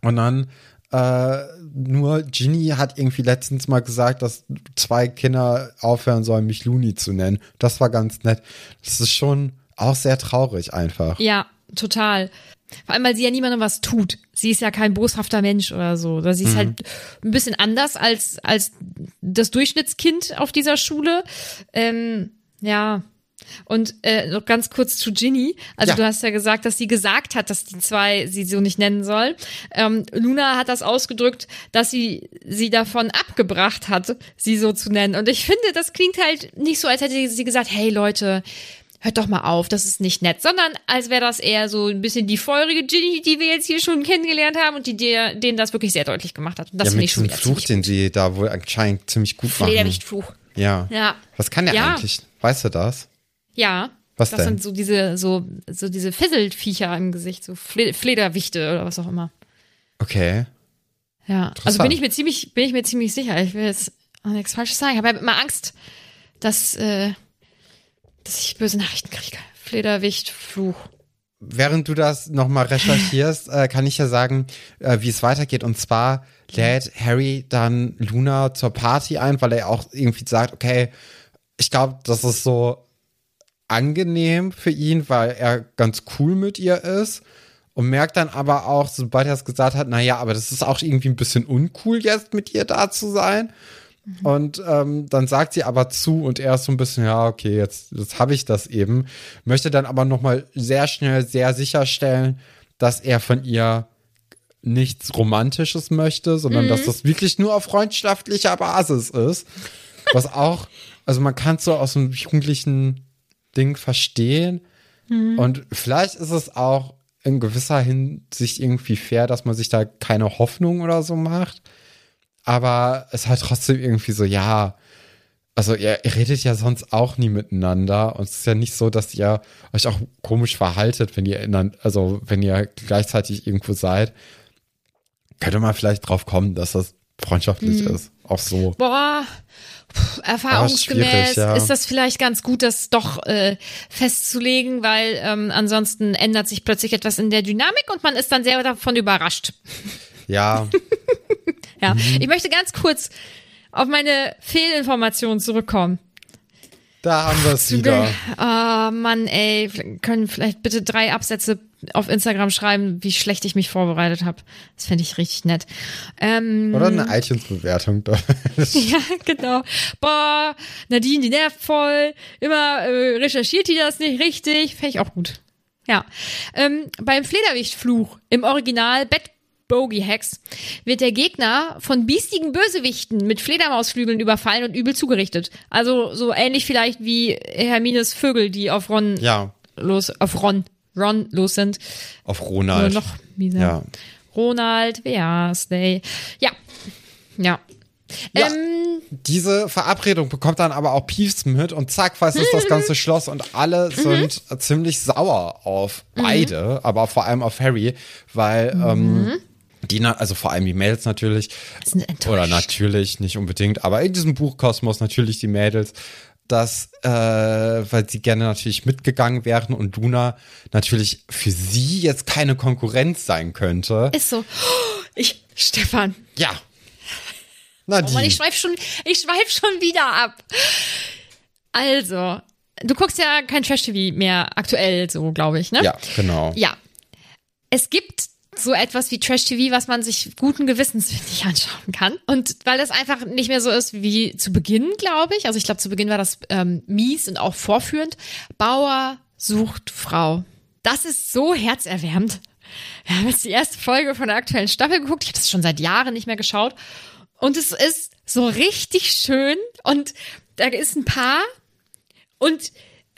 Speaker 3: Und dann äh, nur Ginny hat irgendwie letztens mal gesagt, dass zwei Kinder aufhören sollen, mich Looney zu nennen. Das war ganz nett. Das ist schon auch sehr traurig einfach.
Speaker 4: Ja, total. Vor allem, weil sie ja niemandem was tut. Sie ist ja kein boshafter Mensch oder so. Oder sie ist halt ein bisschen anders als, als das Durchschnittskind auf dieser Schule. Ähm, ja. Und äh, noch ganz kurz zu Ginny. Also
Speaker 3: Ja.
Speaker 4: du hast ja gesagt, dass sie gesagt hat, dass die zwei sie so nicht nennen soll. Ähm, Luna hat das ausgedrückt, dass sie sie davon abgebracht hat, sie so zu nennen. Und ich finde, das klingt halt nicht so, als hätte sie gesagt, hey Leute, hört doch mal auf, das ist nicht nett, sondern als wäre das eher so ein bisschen die feurige Ginny, die wir jetzt hier schon kennengelernt haben und die dir, denen das wirklich sehr deutlich gemacht hat. Und das
Speaker 3: ja,
Speaker 4: finde ich schon wieder
Speaker 3: Fluch, den sie da wohl anscheinend ziemlich gut machen.
Speaker 4: Flederwichtfluch.
Speaker 3: Ja.
Speaker 4: Ja.
Speaker 3: Was kann der
Speaker 4: Ja.
Speaker 3: eigentlich? Weißt du das?
Speaker 4: Ja.
Speaker 3: Was
Speaker 4: das
Speaker 3: denn?
Speaker 4: sind so diese, so, so diese Fisselviecher im Gesicht, so Fle Flederwichte oder was auch immer.
Speaker 3: Okay.
Speaker 4: Ja. Also bin ich mir ziemlich, bin ich mir ziemlich sicher. Ich will jetzt auch nichts Falsches sagen. Ich habe ja immer Angst, dass, äh, dass ich böse Nachrichten kriege. Flederwicht, Fluch.
Speaker 3: Während du das nochmal recherchierst, äh, kann ich ja sagen, äh, wie es weitergeht. Und zwar lädt Harry dann Luna zur Party ein, weil er auch irgendwie sagt, okay, ich glaube, das ist so angenehm für ihn, weil er ganz cool mit ihr ist. Und merkt dann aber auch, sobald er es gesagt hat, naja, aber das ist auch irgendwie ein bisschen uncool jetzt mit ihr da zu sein. Und ähm, dann sagt sie aber zu und er ist so ein bisschen, ja, okay, jetzt, jetzt habe ich das eben. Möchte dann aber nochmal sehr schnell, sehr sicherstellen, dass er von ihr nichts Romantisches möchte, sondern dass das wirklich nur auf freundschaftlicher Basis ist. Was auch, also man kann es so aus dem jugendlichen Ding verstehen. Und vielleicht ist es auch in gewisser Hinsicht irgendwie fair, dass man sich da keine Hoffnung oder so macht. Aber es ist halt trotzdem irgendwie so, ja, also ihr, redet ja sonst auch nie miteinander und es ist ja nicht so, dass ihr euch auch komisch verhaltet, wenn ihr in, also wenn ihr gleichzeitig irgendwo seid. Könnte man vielleicht drauf kommen, dass das freundschaftlich ist. Auch so.
Speaker 4: Boah, erfahrungsgemäß
Speaker 3: schwierig, ja.
Speaker 4: ist das vielleicht ganz gut, das doch äh, festzulegen, weil ähm, ansonsten ändert sich plötzlich etwas in der Dynamik und man ist dann sehr davon überrascht.
Speaker 3: Ja,
Speaker 4: Ja,
Speaker 3: Mhm.
Speaker 4: ich möchte ganz kurz auf meine Fehlinformation zurückkommen.
Speaker 3: Da haben wir es wieder.
Speaker 4: Ah, Mann, ey, können vielleicht bitte drei Absätze auf Instagram schreiben, wie schlecht ich mich vorbereitet habe. Das fände ich richtig nett. Ähm,
Speaker 3: Oder eine iTunes-Bewertung.
Speaker 4: ja, genau. Boah, Nadine, die nervt voll. Immer äh, recherchiert die das nicht richtig. Fände ich auch gut. Ja. Ähm, beim Flederwichtfluch im Original Bad Bogey Hex wird der Gegner von biestigen Bösewichten mit Fledermausflügeln überfallen und übel zugerichtet. Also so ähnlich vielleicht wie Hermines Vögel, die auf Ron
Speaker 3: ja,
Speaker 4: los, auf Ron, Ron los sind.
Speaker 3: auf Ronald.
Speaker 4: noch mieser.
Speaker 3: Ja.
Speaker 4: Ronald Weasley. Ja. Ja.
Speaker 3: Ja.
Speaker 4: Ähm,
Speaker 3: Diese Verabredung bekommt dann aber auch Peeves mit und zack, weiß ist das ganze Schloss und alle sind ziemlich sauer auf beide, aber vor allem auf Harry, weil ähm, die, also vor allem die Mädels natürlich,
Speaker 4: Sind enttäuscht.
Speaker 3: oder natürlich, nicht unbedingt, aber in diesem Buchkosmos natürlich die Mädels, dass, äh, weil sie gerne natürlich mitgegangen wären und Luna natürlich für sie jetzt keine Konkurrenz sein könnte.
Speaker 4: Ist so. Oh, Ich, Stefan.
Speaker 3: Ja.
Speaker 4: Oh Mann,
Speaker 3: Nadine.
Speaker 4: ich schweif schon, ich schweif schon wieder ab. Also, du guckst ja kein Trash-TV mehr aktuell, so glaube ich, ne?
Speaker 3: ja, genau.
Speaker 4: Ja. Es gibt so etwas wie Trash-TV, was man sich guten Gewissens ich anschauen kann. Und weil das einfach nicht mehr so ist wie zu Beginn, glaube ich. Also ich glaube, zu Beginn war das ähm, mies und auch vorführend. Bauer sucht Frau. Das ist so herzerwärmend. Wir haben jetzt die erste Folge von der aktuellen Staffel geguckt. Ich habe das schon seit Jahren nicht mehr geschaut. Und es ist so richtig schön. Und da ist ein Paar. Und,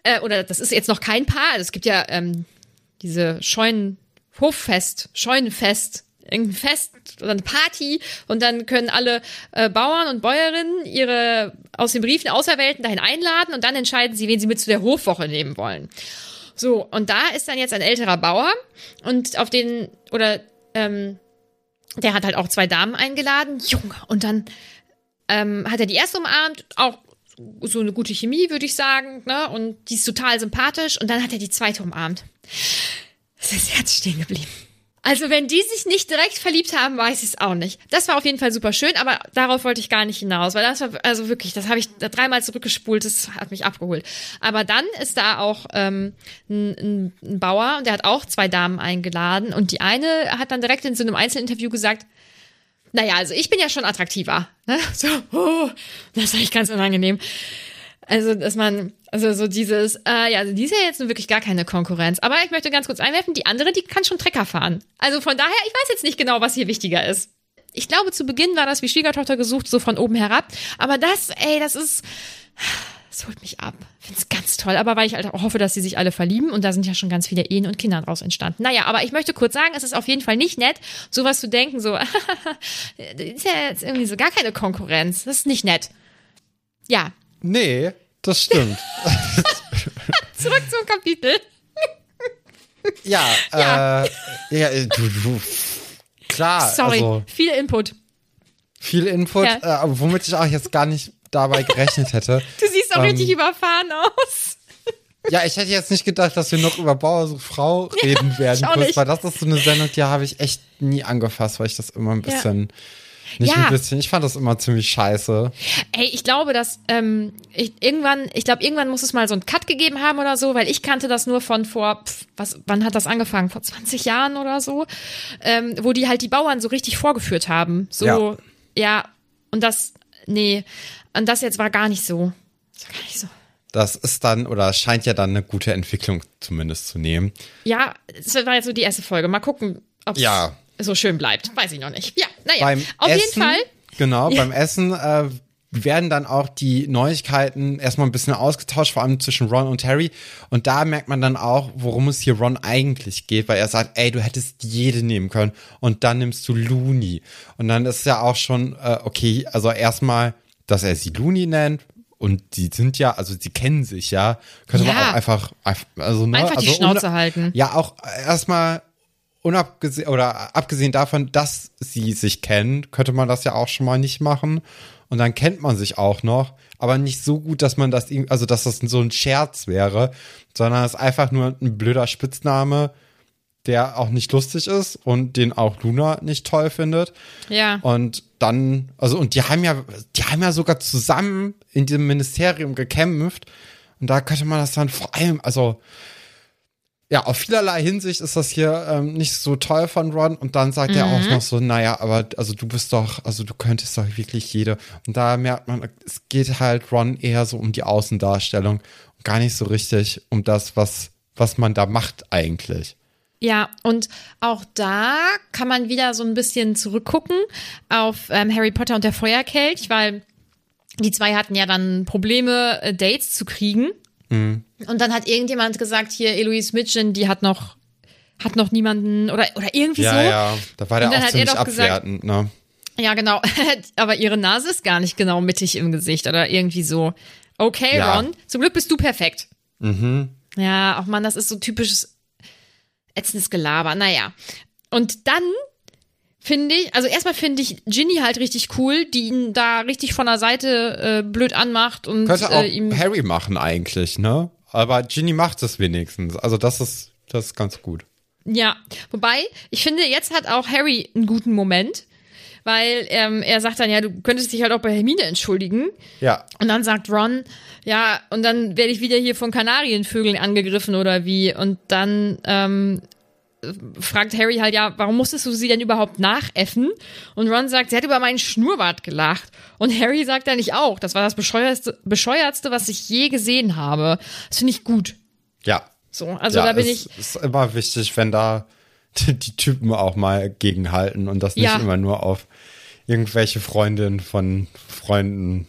Speaker 4: äh, oder das ist jetzt noch kein Paar. Also es gibt ja ähm, diese Scheunen, Hoffest, Scheunenfest, irgendein Fest oder eine Party und dann können alle äh, Bauern und Bäuerinnen ihre aus den Briefen Auserwählten dahin einladen und dann entscheiden sie, wen sie mit zu der Hofwoche nehmen wollen. So, und da ist dann jetzt ein älterer Bauer und auf den, oder ähm, der hat halt auch zwei Damen eingeladen, Junge, und dann ähm, hat er die erste umarmt, auch so eine gute Chemie, würde ich sagen, ne? Und die ist total sympathisch. Und dann hat er die zweite umarmt. Ist das Herz stehen geblieben. Also wenn die sich nicht direkt verliebt haben, weiß ich es auch nicht. Das war auf jeden Fall super schön, aber darauf wollte ich gar nicht hinaus, weil das war also wirklich, das habe ich dreimal zurückgespult, das hat mich abgeholt. Aber dann ist da auch ähm, ein, ein, ein Bauer und der hat auch zwei Damen eingeladen und die eine hat dann direkt in so einem Einzelinterview gesagt, naja, also ich bin ja schon attraktiver. Ne? So, oh, das ist eigentlich ganz unangenehm. Also, dass man, also so dieses, äh, ja, also die ist ja jetzt nun wirklich gar keine Konkurrenz. Aber ich möchte ganz kurz einwerfen, die andere, die kann schon Trecker fahren. Also von daher, ich weiß jetzt nicht genau, was hier wichtiger ist. Ich glaube, zu Beginn war das wie Schwiegertochter gesucht, so von oben herab. Aber das, ey, das ist, das holt mich ab. Find's ganz toll. Aber weil ich halt auch hoffe, dass sie sich alle verlieben und da sind ja schon ganz viele Ehen und Kinder draus entstanden. Naja, aber ich möchte kurz sagen, es ist auf jeden Fall nicht nett, sowas zu denken, so, das ist ja jetzt irgendwie so gar keine Konkurrenz. Das ist nicht nett. Ja,
Speaker 3: Nee, das stimmt.
Speaker 4: zurück zum Kapitel.
Speaker 3: ja,
Speaker 4: Ja.
Speaker 3: Äh, ja, äh, du, du, klar,
Speaker 4: Sorry,
Speaker 3: also
Speaker 4: viel Input.
Speaker 3: viel Input,
Speaker 4: Ja.
Speaker 3: äh, womit ich auch jetzt gar nicht dabei gerechnet hätte.
Speaker 4: Du siehst auch
Speaker 3: Ähm,
Speaker 4: richtig überfahren aus.
Speaker 3: Ja, ich hätte jetzt nicht gedacht, dass wir noch über Bauer sucht Frau reden werden,
Speaker 4: ich auch
Speaker 3: kurz,
Speaker 4: nicht.
Speaker 3: weil das ist so eine Sendung, die habe ich echt nie angefasst, weil ich das immer ein
Speaker 4: Ja.
Speaker 3: Nicht
Speaker 4: Ja.
Speaker 3: ein bisschen, ich fand das immer ziemlich scheiße.
Speaker 4: Ey, ich glaube, dass ähm, ich, irgendwann, ich glaube, irgendwann muss es mal so einen Cut gegeben haben oder so, weil ich kannte das nur von vor, pf, was, wann hat das angefangen? Vor 20 Jahren oder so, ähm, wo die halt die Bauern so richtig vorgeführt haben. So,
Speaker 3: Ja.
Speaker 4: ja, und das, nee, und das jetzt war gar nicht so. Das war gar nicht so.
Speaker 3: Das ist dann, oder scheint ja dann eine gute Entwicklung zumindest zu nehmen.
Speaker 4: Ja, das war jetzt so die erste Folge. Mal gucken, ob
Speaker 3: Ja.
Speaker 4: So schön bleibt. Weiß ich noch nicht. Ja, naja.
Speaker 3: beim
Speaker 4: Auf
Speaker 3: Essen,
Speaker 4: jeden Fall.
Speaker 3: Genau, beim Essen äh, werden dann auch die Neuigkeiten erstmal ein bisschen ausgetauscht, vor allem zwischen Ron und Harry. Und da merkt man dann auch, worum es hier Ron eigentlich geht, weil er sagt, ey, du hättest jede nehmen können und dann nimmst du Looney. Und dann ist ja auch schon, äh, okay, also erstmal, dass er sie Looney nennt. Und die sind ja, also sie kennen sich ja, könnte man
Speaker 4: Ja.
Speaker 3: auch einfach, also ne,
Speaker 4: Einfach die
Speaker 3: also
Speaker 4: Schnauze halten.
Speaker 3: Ja, auch erstmal unabgesehen oder abgesehen davon, dass sie sich kennen, könnte man das ja auch schon mal nicht machen. Und dann kennt man sich auch noch, aber nicht so gut, dass man das, also dass das so ein Scherz wäre, sondern es ist einfach nur ein blöder Spitzname, der auch nicht lustig ist und den auch Luna nicht toll findet.
Speaker 4: Ja.
Speaker 3: Und dann, also, und die haben ja, die haben ja sogar zusammen in diesem Ministerium gekämpft. Und da könnte man das dann vor allem, also, ja, auf vielerlei Hinsicht ist das hier ähm, nicht so toll von Ron. Und dann sagt er auch noch so, naja, aber also du bist doch, also du könntest doch wirklich jede. Und da merkt man, es geht halt Ron eher so um die Außendarstellung und gar nicht so richtig um das, was, was man da macht eigentlich.
Speaker 4: Ja, und auch da kann man wieder so ein bisschen zurückgucken auf ähm, Harry Potter und der Feuerkelch, weil die zwei hatten ja dann Probleme, äh, Dates zu kriegen.
Speaker 3: Mhm.
Speaker 4: Und dann hat irgendjemand gesagt, hier, Eloise Mitchen, die hat noch, hat noch niemanden oder, oder irgendwie
Speaker 3: Ja,
Speaker 4: so.
Speaker 3: ja, da war der auch
Speaker 4: hat
Speaker 3: ziemlich
Speaker 4: doch gesagt-
Speaker 3: abwertend, ne?
Speaker 4: Ja, genau. Aber ihre Nase ist gar nicht genau mittig im Gesicht oder irgendwie so. Okay,
Speaker 3: Ja.
Speaker 4: Ron, zum Glück bist du perfekt. Mhm. Ja, ach man, das ist so typisches ätzendes Gelaber. Naja. Und dann finde ich, also erstmal finde ich Ginny halt richtig cool, die ihn da richtig von der Seite äh, blöd anmacht und
Speaker 3: Könnte auch
Speaker 4: äh, ihm.
Speaker 3: Harry machen eigentlich, ne? Aber Ginny macht es wenigstens. Also das ist, das ist ganz gut.
Speaker 4: Ja, wobei, ich finde, jetzt hat auch Harry einen guten Moment, weil ähm, er sagt dann, ja, du könntest dich halt auch bei Hermine entschuldigen.
Speaker 3: Ja.
Speaker 4: Und dann sagt Ron, ja, und dann werde ich wieder hier von Kanarienvögeln angegriffen oder wie. Und dann ähm, fragt Harry halt, ja, warum musstest du sie denn überhaupt nachäffen? Und Ron sagt, sie hat über meinen Schnurrbart gelacht. Und Harry sagt dann nicht auch, das war das bescheuertste, bescheuertste, was ich je gesehen habe. Das finde ich gut.
Speaker 3: Ja.
Speaker 4: So, also
Speaker 3: ja,
Speaker 4: da bin
Speaker 3: es
Speaker 4: ich.
Speaker 3: ist immer wichtig, wenn da die, die Typen auch mal gegenhalten und das nicht
Speaker 4: Ja.
Speaker 3: immer nur auf irgendwelche Freundinnen von Freunden.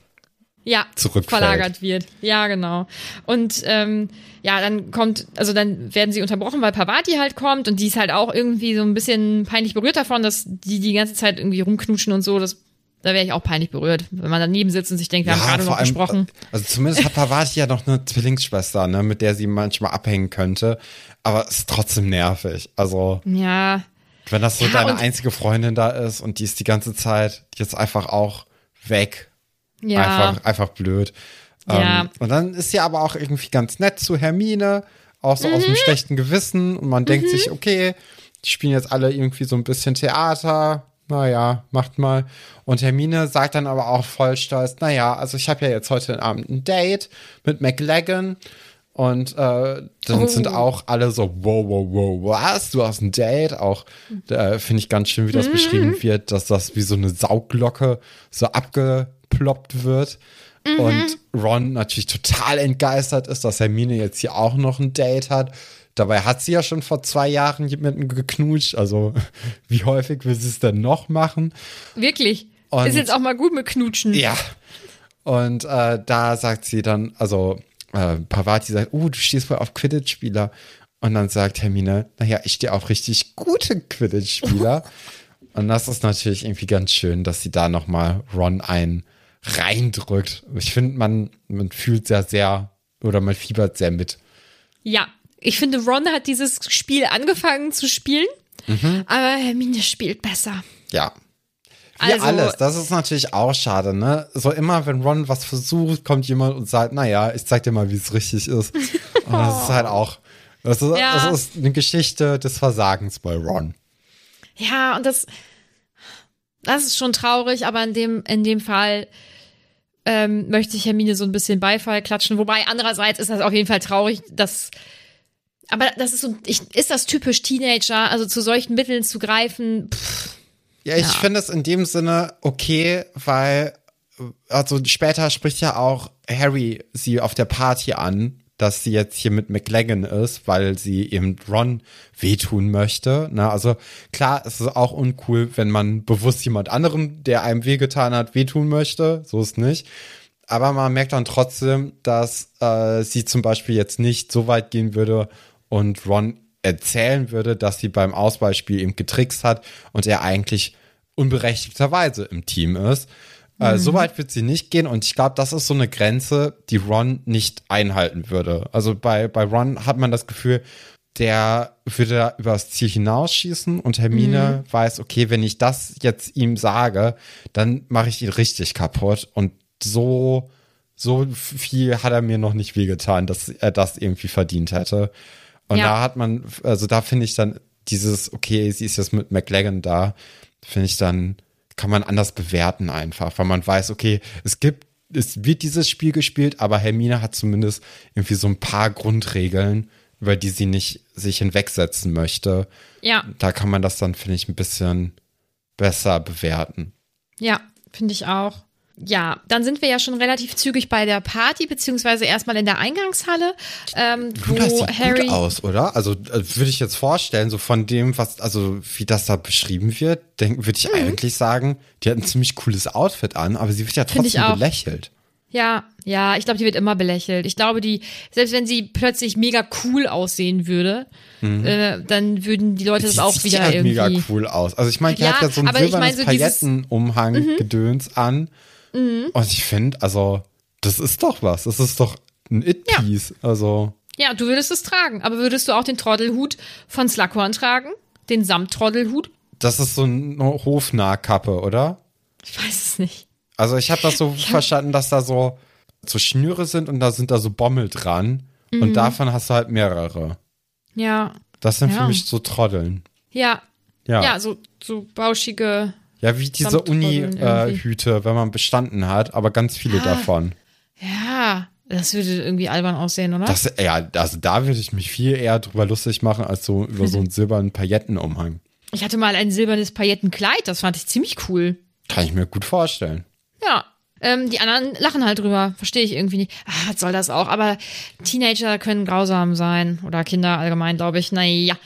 Speaker 4: Ja, verlagert wird. Ja, genau. Und ähm, ja, dann kommt, also dann werden sie unterbrochen, weil Pavati halt kommt und die ist halt auch irgendwie so ein bisschen peinlich berührt davon, dass die die ganze Zeit irgendwie rumknutschen und so. Das, da wäre ich auch peinlich berührt, wenn man daneben sitzt und sich denkt, wir haben gerade noch
Speaker 3: allem,
Speaker 4: gesprochen.
Speaker 3: Also zumindest hat Pavati ja noch eine Zwillingsschwester, ne, mit der sie manchmal abhängen könnte. Aber es ist trotzdem nervig. Also,
Speaker 4: Ja,
Speaker 3: wenn das so
Speaker 4: Ja,
Speaker 3: deine einzige Freundin da ist und die ist die ganze Zeit jetzt einfach auch weg.
Speaker 4: Ja.
Speaker 3: Einfach, einfach blöd.
Speaker 4: Ja.
Speaker 3: Ähm, und dann ist sie aber auch irgendwie ganz nett zu Hermine, auch so
Speaker 4: Mhm.
Speaker 3: aus einem schlechten Gewissen. Und man denkt sich, okay, die spielen jetzt alle irgendwie so ein bisschen Theater. Naja, macht mal. Und Hermine sagt dann aber auch voll stolz, naja, also ich habe ja jetzt heute Abend ein Date mit McLagan. Und äh, dann
Speaker 4: Oh.
Speaker 3: sind auch alle so, wow, wow, wow, was? Du hast ein Date? Auch äh, finde ich ganz schön, wie das
Speaker 4: Mhm.
Speaker 3: beschrieben wird, dass das wie so eine Saugglocke so abgeploppt wird.
Speaker 4: Mhm.
Speaker 3: Und Ron natürlich total entgeistert ist, dass Hermine jetzt hier auch noch ein Date hat. Dabei hat sie ja schon vor zwei Jahren jemanden geknutscht. Also wie häufig will sie es denn noch machen?
Speaker 4: Wirklich.
Speaker 3: Und-
Speaker 4: ist jetzt auch mal gut mit Knutschen.
Speaker 3: Ja. Und äh, da sagt sie dann, also äh, Pavati sagt, oh, du stehst wohl auf Quidditch-Spieler. Und dann sagt Hermine, naja, ich stehe auf richtig gute Quidditch-Spieler. Und das ist natürlich irgendwie ganz schön, dass sie da nochmal Ron ein reindrückt. Ich finde, man, man fühlt sehr, sehr, oder man fiebert sehr mit.
Speaker 4: Ja, ich finde, Ron hat dieses Spiel angefangen zu spielen,
Speaker 3: Mhm.
Speaker 4: aber Hermine spielt besser.
Speaker 3: Ja. Wie
Speaker 4: Also-
Speaker 3: alles. Das ist natürlich auch schade, ne? So immer, wenn Ron was versucht, kommt jemand und sagt, naja, ich zeig dir mal, wie es richtig ist. Und das ist halt auch, das ist,
Speaker 4: Ja.
Speaker 3: das ist eine Geschichte des Versagens bei Ron.
Speaker 4: Ja, und das, das ist schon traurig, aber in dem, in dem Fall ähm, möchte ich Hermine so ein bisschen Beifall klatschen. Wobei andererseits ist das auf jeden Fall traurig, dass aber das ist so, ich, ist das typisch Teenager, also zu solchen Mitteln zu greifen? Pff,
Speaker 3: Ja, ich
Speaker 4: Ja.
Speaker 3: finde es in dem Sinne okay, weil, also später spricht ja auch Harry sie auf der Party an, dass sie jetzt hier mit McLagan ist, weil sie eben Ron wehtun möchte. Na, also klar, es ist auch uncool, wenn man bewusst jemand anderem, der einem wehgetan hat, wehtun möchte. So ist nicht. Aber man merkt dann trotzdem, dass äh, sie zum Beispiel jetzt nicht so weit gehen würde und Ron erzählen würde, dass sie beim Auswahlspiel eben getrickst hat und er eigentlich unberechtigterweise im Team ist. Äh, so weit wird sie nicht gehen und ich glaube, das ist so eine Grenze, die Ron nicht einhalten würde. Also bei, bei Ron hat man das Gefühl, der würde da übers Ziel hinausschießen und Hermine weiß, okay, wenn ich das jetzt ihm sage, dann mache ich ihn richtig kaputt und so, so viel hat er mir noch nicht wehgetan, dass er das irgendwie verdient hätte. Und
Speaker 4: Ja.
Speaker 3: da hat man, also da finde ich dann dieses, okay, sie ist jetzt mit McLagan da, finde ich dann, kann man anders bewerten einfach, weil man weiß, okay, es gibt, es wird dieses Spiel gespielt, aber Hermine hat zumindest irgendwie so ein paar Grundregeln, über die sie nicht sich hinwegsetzen möchte.
Speaker 4: Ja,
Speaker 3: Da kann man das dann, finde ich, ein bisschen besser bewerten.
Speaker 4: ja, finde ich auch. Ja, dann sind wir ja schon relativ zügig bei der Party, beziehungsweise erstmal in der Eingangshalle, ähm, wo
Speaker 3: Du, das sieht
Speaker 4: Harry.
Speaker 3: gut aus, oder? Also äh, würde ich jetzt vorstellen, so von dem, was, also wie das da beschrieben wird, würde ich
Speaker 4: Mhm.
Speaker 3: eigentlich sagen, die hat ein ziemlich cooles Outfit an, aber sie wird ja trotzdem
Speaker 4: auch.
Speaker 3: belächelt.
Speaker 4: Ja, ja, ich glaube, die wird immer belächelt. Ich glaube, die, selbst wenn sie plötzlich mega cool aussehen würde, äh, dann würden die Leute das
Speaker 3: Die
Speaker 4: auch
Speaker 3: sieht
Speaker 4: wieder
Speaker 3: halt
Speaker 4: irgendwie.
Speaker 3: mega cool aus. Also ich meine, die
Speaker 4: Ja,
Speaker 3: hat ja so ein
Speaker 4: aber ich
Speaker 3: silbernes
Speaker 4: mein so dieses- Mhm.
Speaker 3: Paillettenumhang-Gedöns an. Und ich finde, also, das ist doch was. Das ist doch ein It-Piece. Also,
Speaker 4: Ja, du würdest es tragen. Aber würdest du auch den Trottelhut von Slughorn tragen? Den Samttrottelhut?
Speaker 3: das ist so eine Hofnahkappe, oder?
Speaker 4: Ich weiß es nicht.
Speaker 3: Also ich habe das so verstanden, dass da so, so Schnüre sind und da sind da so Bommel dran.
Speaker 4: Mhm.
Speaker 3: Und davon hast du halt mehrere.
Speaker 4: Ja.
Speaker 3: Das sind
Speaker 4: Ja.
Speaker 3: für mich so Trotteln.
Speaker 4: Ja.
Speaker 3: Ja.
Speaker 4: Ja, so, so bauschige.
Speaker 3: Ja, wie diese.
Speaker 4: Ah.
Speaker 3: Uni-Hüte, wenn man bestanden hat, aber ganz viele davon.
Speaker 4: Ja. Das würde irgendwie albern aussehen, oder?
Speaker 3: Das, ja, also da würde ich mich viel eher drüber lustig machen, als so über so einen silbernen Paillettenumhang.
Speaker 4: ich hatte mal ein silbernes Paillettenkleid. Das fand ich ziemlich cool.
Speaker 3: Kann ich mir gut vorstellen.
Speaker 4: Ja. Ähm, die anderen lachen halt drüber. Verstehe ich irgendwie nicht. Ah, was soll das auch? Aber Teenager können grausam sein. Oder Kinder allgemein, glaube ich. Naja.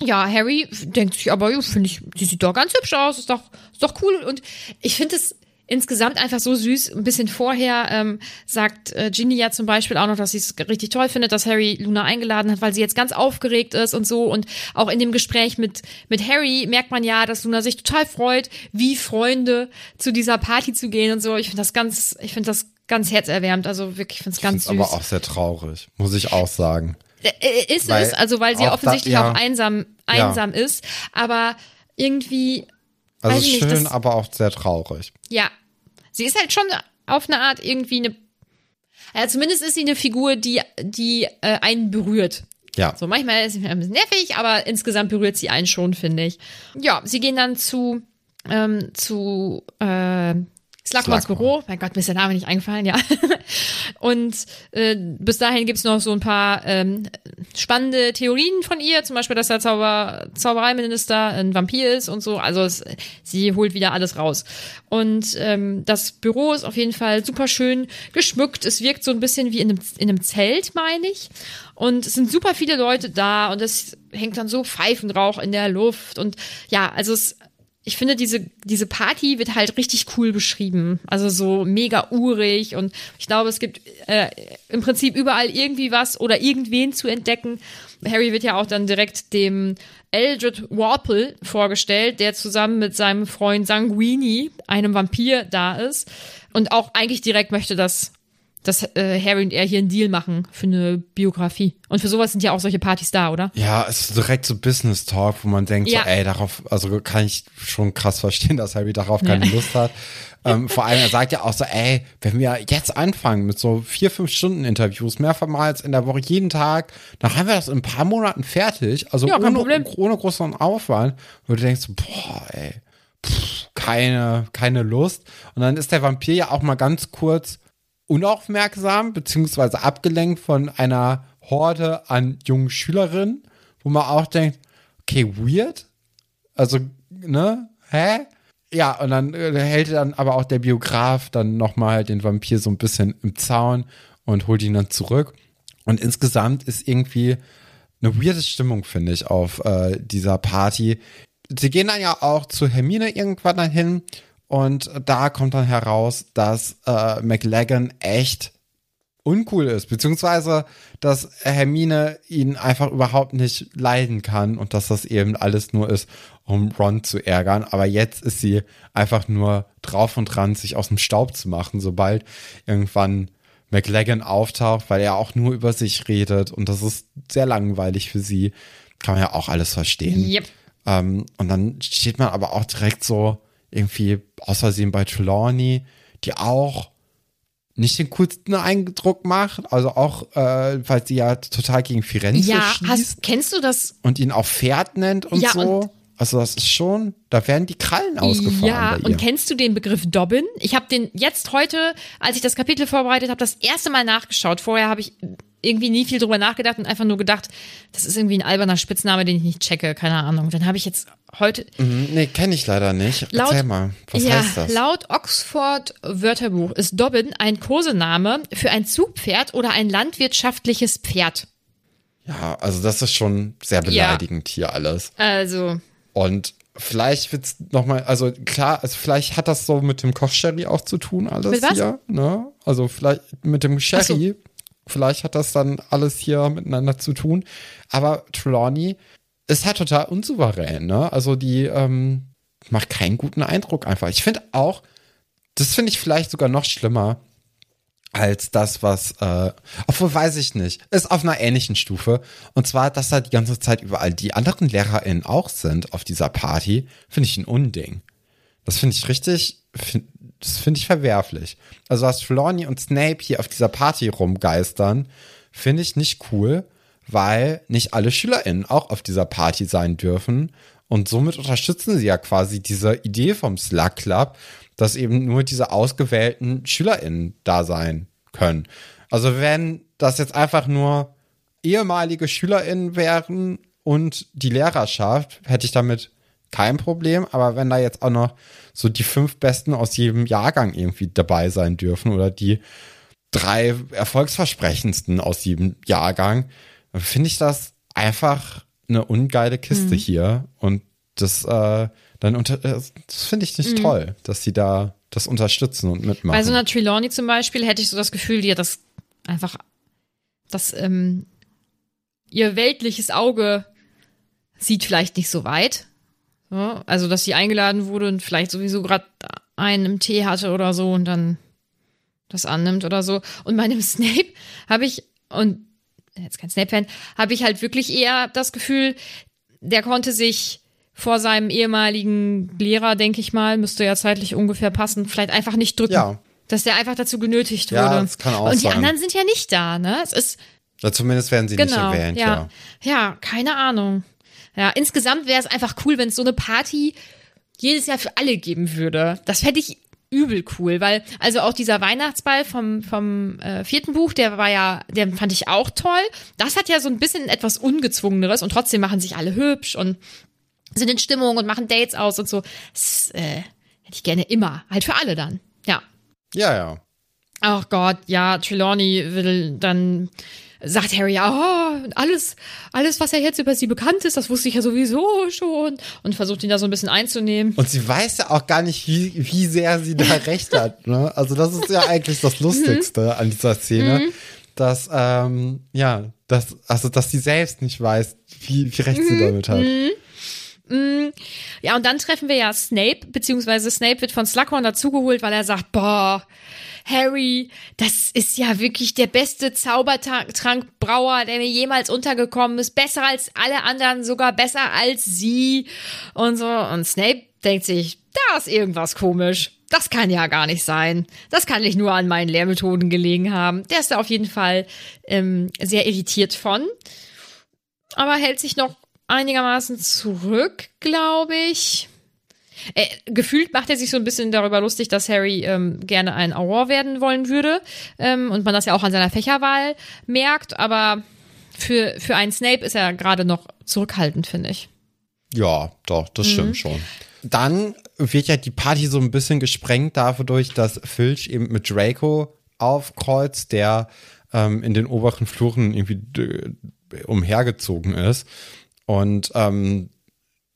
Speaker 4: Ja, Harry denkt sich aber, ja, finde ich, die sieht doch ganz hübsch aus. Ist doch, ist doch cool. Und ich finde es insgesamt einfach so süß. Ein bisschen vorher ähm, sagt äh, Ginny ja zum Beispiel auch noch, dass sie es richtig toll findet, dass Harry Luna eingeladen hat, weil sie jetzt ganz aufgeregt ist und so. Und auch in dem Gespräch mit, mit Harry merkt man ja, dass Luna sich total freut, wie Freunde zu dieser Party zu gehen und so. Ich finde das ganz, ich finde das ganz herzerwärmend. Also wirklich, ich finde es ganz
Speaker 3: Ist
Speaker 4: süß.
Speaker 3: aber auch sehr traurig, muss ich auch sagen.
Speaker 4: Äh, ist
Speaker 3: Weil
Speaker 4: es, also weil sie
Speaker 3: da-
Speaker 4: offensichtlich
Speaker 3: ja.
Speaker 4: auch einsam, einsam ist. Aber irgendwie,
Speaker 3: Also
Speaker 4: ich nicht,
Speaker 3: schön,
Speaker 4: das-
Speaker 3: aber auch sehr traurig.
Speaker 4: ja, sie ist halt schon auf eine Art irgendwie eine, ja, zumindest ist sie eine Figur, die, die äh, einen berührt.
Speaker 3: Ja.
Speaker 4: So, manchmal ist sie ein bisschen nervig, aber insgesamt berührt sie einen schon, finde ich. Ja, sie gehen dann zu, ähm, zu, äh,
Speaker 3: Slughorn.
Speaker 4: Büro. Mein Gott, mir ist der Name nicht eingefallen, ja. Und äh, bis dahin gibt's noch so ein paar ähm, spannende Theorien von ihr, zum Beispiel, dass der Zauber Zaubereiminister ein Vampir ist und so. Also es, sie holt wieder alles raus. Und ähm, das Büro ist auf jeden Fall super schön geschmückt. Es wirkt so ein bisschen wie in einem, in einem Zelt, meine ich. Und es sind super viele Leute da und es hängt dann so Pfeifenrauch in der Luft. Und ja, also es ich finde, diese, diese Party wird halt richtig cool beschrieben. Also so mega urig und ich glaube, es gibt äh, im Prinzip überall irgendwie was oder irgendwen zu entdecken. Harry wird ja auch dann direkt dem Eldred Warple vorgestellt, der zusammen mit seinem Freund Sanguini, einem Vampir, da ist. Und auch eigentlich direkt möchte, dass, dass äh, Harry und er hier einen Deal machen für eine Biografie. Und für sowas sind ja auch solche Partys da, oder?
Speaker 3: Ja, es ist direkt so Business Talk, wo man denkt,
Speaker 4: Ja.
Speaker 3: so, ey, darauf, also kann ich schon krass verstehen, dass Harry darauf keine Lust hat. ähm, vor allem, er sagt ja auch so, ey, wenn wir jetzt anfangen mit so vier, fünf Stunden Interviews, mehrmals in der Woche, jeden Tag, dann haben wir das in ein paar Monaten fertig. Also
Speaker 4: Ja,
Speaker 3: ohne, ohne großen Aufwand. Und du denkst so, boah, ey, pff, keine, keine Lust. Und dann ist der Vampir ja auch mal ganz kurz unaufmerksam, beziehungsweise abgelenkt von einer Horde an jungen Schülerinnen, wo man auch denkt, okay, weird. Also, ne? Hä? Ja, und dann äh, hält dann aber auch der Biograf dann nochmal den Vampir so ein bisschen im Zaun und holt ihn dann zurück. Und insgesamt ist irgendwie eine weirde Stimmung, finde ich, auf äh, dieser Party. Sie gehen dann ja auch zu Hermine irgendwann dahin und da kommt dann heraus, dass äh, McLagan echt uncool ist, beziehungsweise dass Hermine ihn einfach überhaupt nicht leiden kann und dass das eben alles nur ist, um Ron zu ärgern. Aber jetzt ist sie einfach nur drauf und dran, sich aus dem Staub zu machen, sobald irgendwann McLagan auftaucht, weil er auch nur über sich redet und das ist sehr langweilig für sie. Kann man ja auch alles verstehen.
Speaker 4: Yep.
Speaker 3: Ähm, und dann steht man aber auch direkt so irgendwie aus Versehen bei Trelawney, die auch nicht den coolsten Eindruck macht, also auch, äh, weil sie ja total gegen Firenze
Speaker 4: Ja,
Speaker 3: schießt
Speaker 4: hast, kennst du das?
Speaker 3: und ihn auch Pferd nennt und
Speaker 4: Ja,
Speaker 3: so.
Speaker 4: und-
Speaker 3: also das ist schon, da werden die Krallen ausgefahren
Speaker 4: Ja, und kennst du den Begriff Dobbin? Ich habe den jetzt heute, als ich das Kapitel vorbereitet habe, das erste Mal nachgeschaut. Vorher habe ich irgendwie nie viel drüber nachgedacht und einfach nur gedacht, das ist irgendwie ein alberner Spitzname, den ich nicht checke, keine Ahnung. Dann habe ich jetzt heute
Speaker 3: Mhm, nee, kenne ich leider nicht.
Speaker 4: Laut-
Speaker 3: Erzähl mal, was
Speaker 4: ja,
Speaker 3: heißt das?
Speaker 4: laut Oxford Wörterbuch ist Dobbin ein Kosename für ein Zugpferd oder ein landwirtschaftliches Pferd.
Speaker 3: Ja, also das ist schon sehr beleidigend hier alles.
Speaker 4: Also,
Speaker 3: Und vielleicht wird's noch mal, also klar, also vielleicht hat das so mit dem Kochsherry auch zu tun alles hier, ne? Also vielleicht mit dem Sherry, vielleicht hat das dann alles hier miteinander zu tun. Aber Trelawney ist halt total unsouverän, ne? Also die ähm, macht keinen guten Eindruck einfach. Ich finde auch, das finde ich vielleicht sogar noch schlimmer als das, was, äh, obwohl weiß ich nicht, ist auf einer ähnlichen Stufe. Und zwar, dass da die ganze Zeit überall die anderen LehrerInnen auch sind auf dieser Party, finde ich ein Unding. Das finde ich richtig, find, das finde ich verwerflich. Also, dass Trelawney und Snape hier auf dieser Party rumgeistern, finde ich nicht cool, weil nicht alle SchülerInnen auch auf dieser Party sein dürfen. Und somit unterstützen sie ja quasi diese Idee vom Slug Club, dass eben nur diese ausgewählten SchülerInnen da sein können. Also wenn das jetzt einfach nur ehemalige SchülerInnen wären und die Lehrerschaft, hätte ich damit kein Problem. Aber wenn da jetzt auch noch so die fünf Besten aus jedem Jahrgang irgendwie dabei sein dürfen oder die drei erfolgsversprechendsten aus jedem Jahrgang, dann finde ich das einfach eine ungeile Kiste hier. Und das, äh, dann unter, äh, das finde ich nicht toll, dass sie da das unterstützen und mitmachen.
Speaker 4: bei so einer Trelawney zum Beispiel hätte ich so das Gefühl, die hat das einfach, dass ähm, ihr weltliches Auge sieht vielleicht nicht so weit. So, also, dass sie eingeladen wurde und vielleicht sowieso gerade einen im Tee hatte oder so und dann das annimmt oder so. Und bei einem Snape habe ich, und jetzt kein Snape-Fan, habe ich halt wirklich eher das Gefühl, der konnte sich vor seinem ehemaligen Lehrer, denke ich mal, müsste ja zeitlich ungefähr passen, vielleicht einfach nicht drücken.
Speaker 3: Ja.
Speaker 4: Dass der einfach dazu genötigt
Speaker 3: Ja,
Speaker 4: wurde.
Speaker 3: das kann auch
Speaker 4: Und die
Speaker 3: sein.
Speaker 4: anderen sind ja nicht da, ne? Es ist,
Speaker 3: ja, zumindest werden sie
Speaker 4: genau,
Speaker 3: nicht erwähnt,
Speaker 4: ja.
Speaker 3: ja.
Speaker 4: ja. keine Ahnung. Ja, insgesamt wäre es einfach cool, wenn es so eine Party jedes Jahr für alle geben würde. Das fände ich übel cool, weil also auch dieser Weihnachtsball vom vom äh, vierten Buch, der war ja, der fand ich auch toll. Das hat ja so ein bisschen etwas ungezwungeneres und trotzdem machen sich alle hübsch und sind in Stimmung und machen Dates aus und so. Das äh, hätte ich gerne immer, halt für alle dann. Ja.
Speaker 3: Ja, ja.
Speaker 4: Ach Gott, ja, Trelawney will dann sagt Harry, ja, oh, alles, alles, was ja jetzt über sie bekannt ist, das wusste ich ja sowieso schon und versucht ihn da so ein bisschen einzunehmen.
Speaker 3: Und sie weiß ja auch gar nicht, wie, wie sehr sie da recht hat. Ne? Also das ist ja eigentlich das Lustigste an dieser Szene, dass ähm, ja, dass also dass sie selbst nicht weiß, wie, wie recht sie damit hat.
Speaker 4: Ja, und dann treffen wir ja Snape, beziehungsweise Snape wird von Slughorn dazugeholt, weil er sagt, boah, Harry, das ist ja wirklich der beste Zaubertrankbrauer, der mir jemals untergekommen ist. Besser als alle anderen, sogar besser als sie. Und so. Und Snape denkt sich, da ist irgendwas komisch. Das kann ja gar nicht sein. Das kann nicht nur an meinen Lehrmethoden gelegen haben. Der ist da auf jeden Fall ähm, sehr irritiert von. Aber hält sich noch einigermaßen zurück, glaube ich. Äh, gefühlt macht er sich so ein bisschen darüber lustig, dass Harry ähm, gerne ein Auror werden wollen würde. Ähm, und man das ja auch an seiner Fächerwahl merkt. Aber für, für einen Snape ist er gerade noch zurückhaltend, finde ich.
Speaker 3: Ja, doch, das stimmt schon. Dann wird ja die Party so ein bisschen gesprengt dadurch, dass Filch eben mit Draco aufkreuzt, der ähm, in den oberen Fluren irgendwie umhergezogen ist. Und ähm,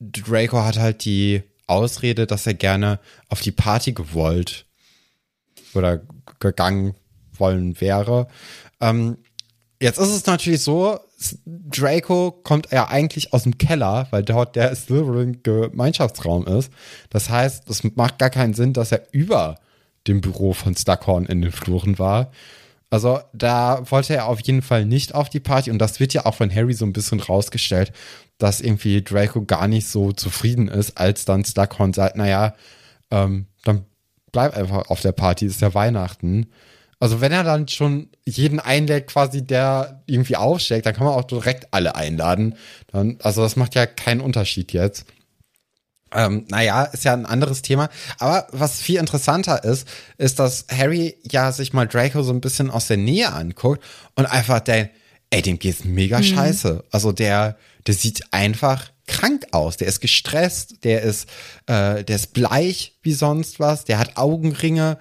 Speaker 3: Draco hat halt die Ausrede, dass er gerne auf die Party gewollt oder gegangen wollen wäre. Ähm, jetzt ist es natürlich so, Draco kommt ja eigentlich aus dem Keller, weil dort der Slytherin-Gemeinschaftsraum ist. Das heißt, es macht gar keinen Sinn, dass er über dem Büro von Slughorn in den Fluren war. Also da wollte er auf jeden Fall nicht auf die Party und das wird ja auch von Harry so ein bisschen rausgestellt, dass irgendwie Draco gar nicht so zufrieden ist, als dann Slughorn sagt, naja, ähm, dann bleib einfach auf der Party, ist ja Weihnachten. Also wenn er dann schon jeden einlädt, quasi der irgendwie aufschlägt, dann kann man auch direkt alle einladen. Dann, also das macht ja keinen Unterschied jetzt. Ähm, naja, ist ja ein anderes Thema. Aber was viel interessanter ist, ist, dass Harry ja sich mal Draco so ein bisschen aus der Nähe anguckt und einfach denkt, ey, dem geht's mega mhm. scheiße. Also der, der sieht einfach krank aus. Der ist gestresst, der ist, äh, der ist bleich wie sonst was, der hat Augenringe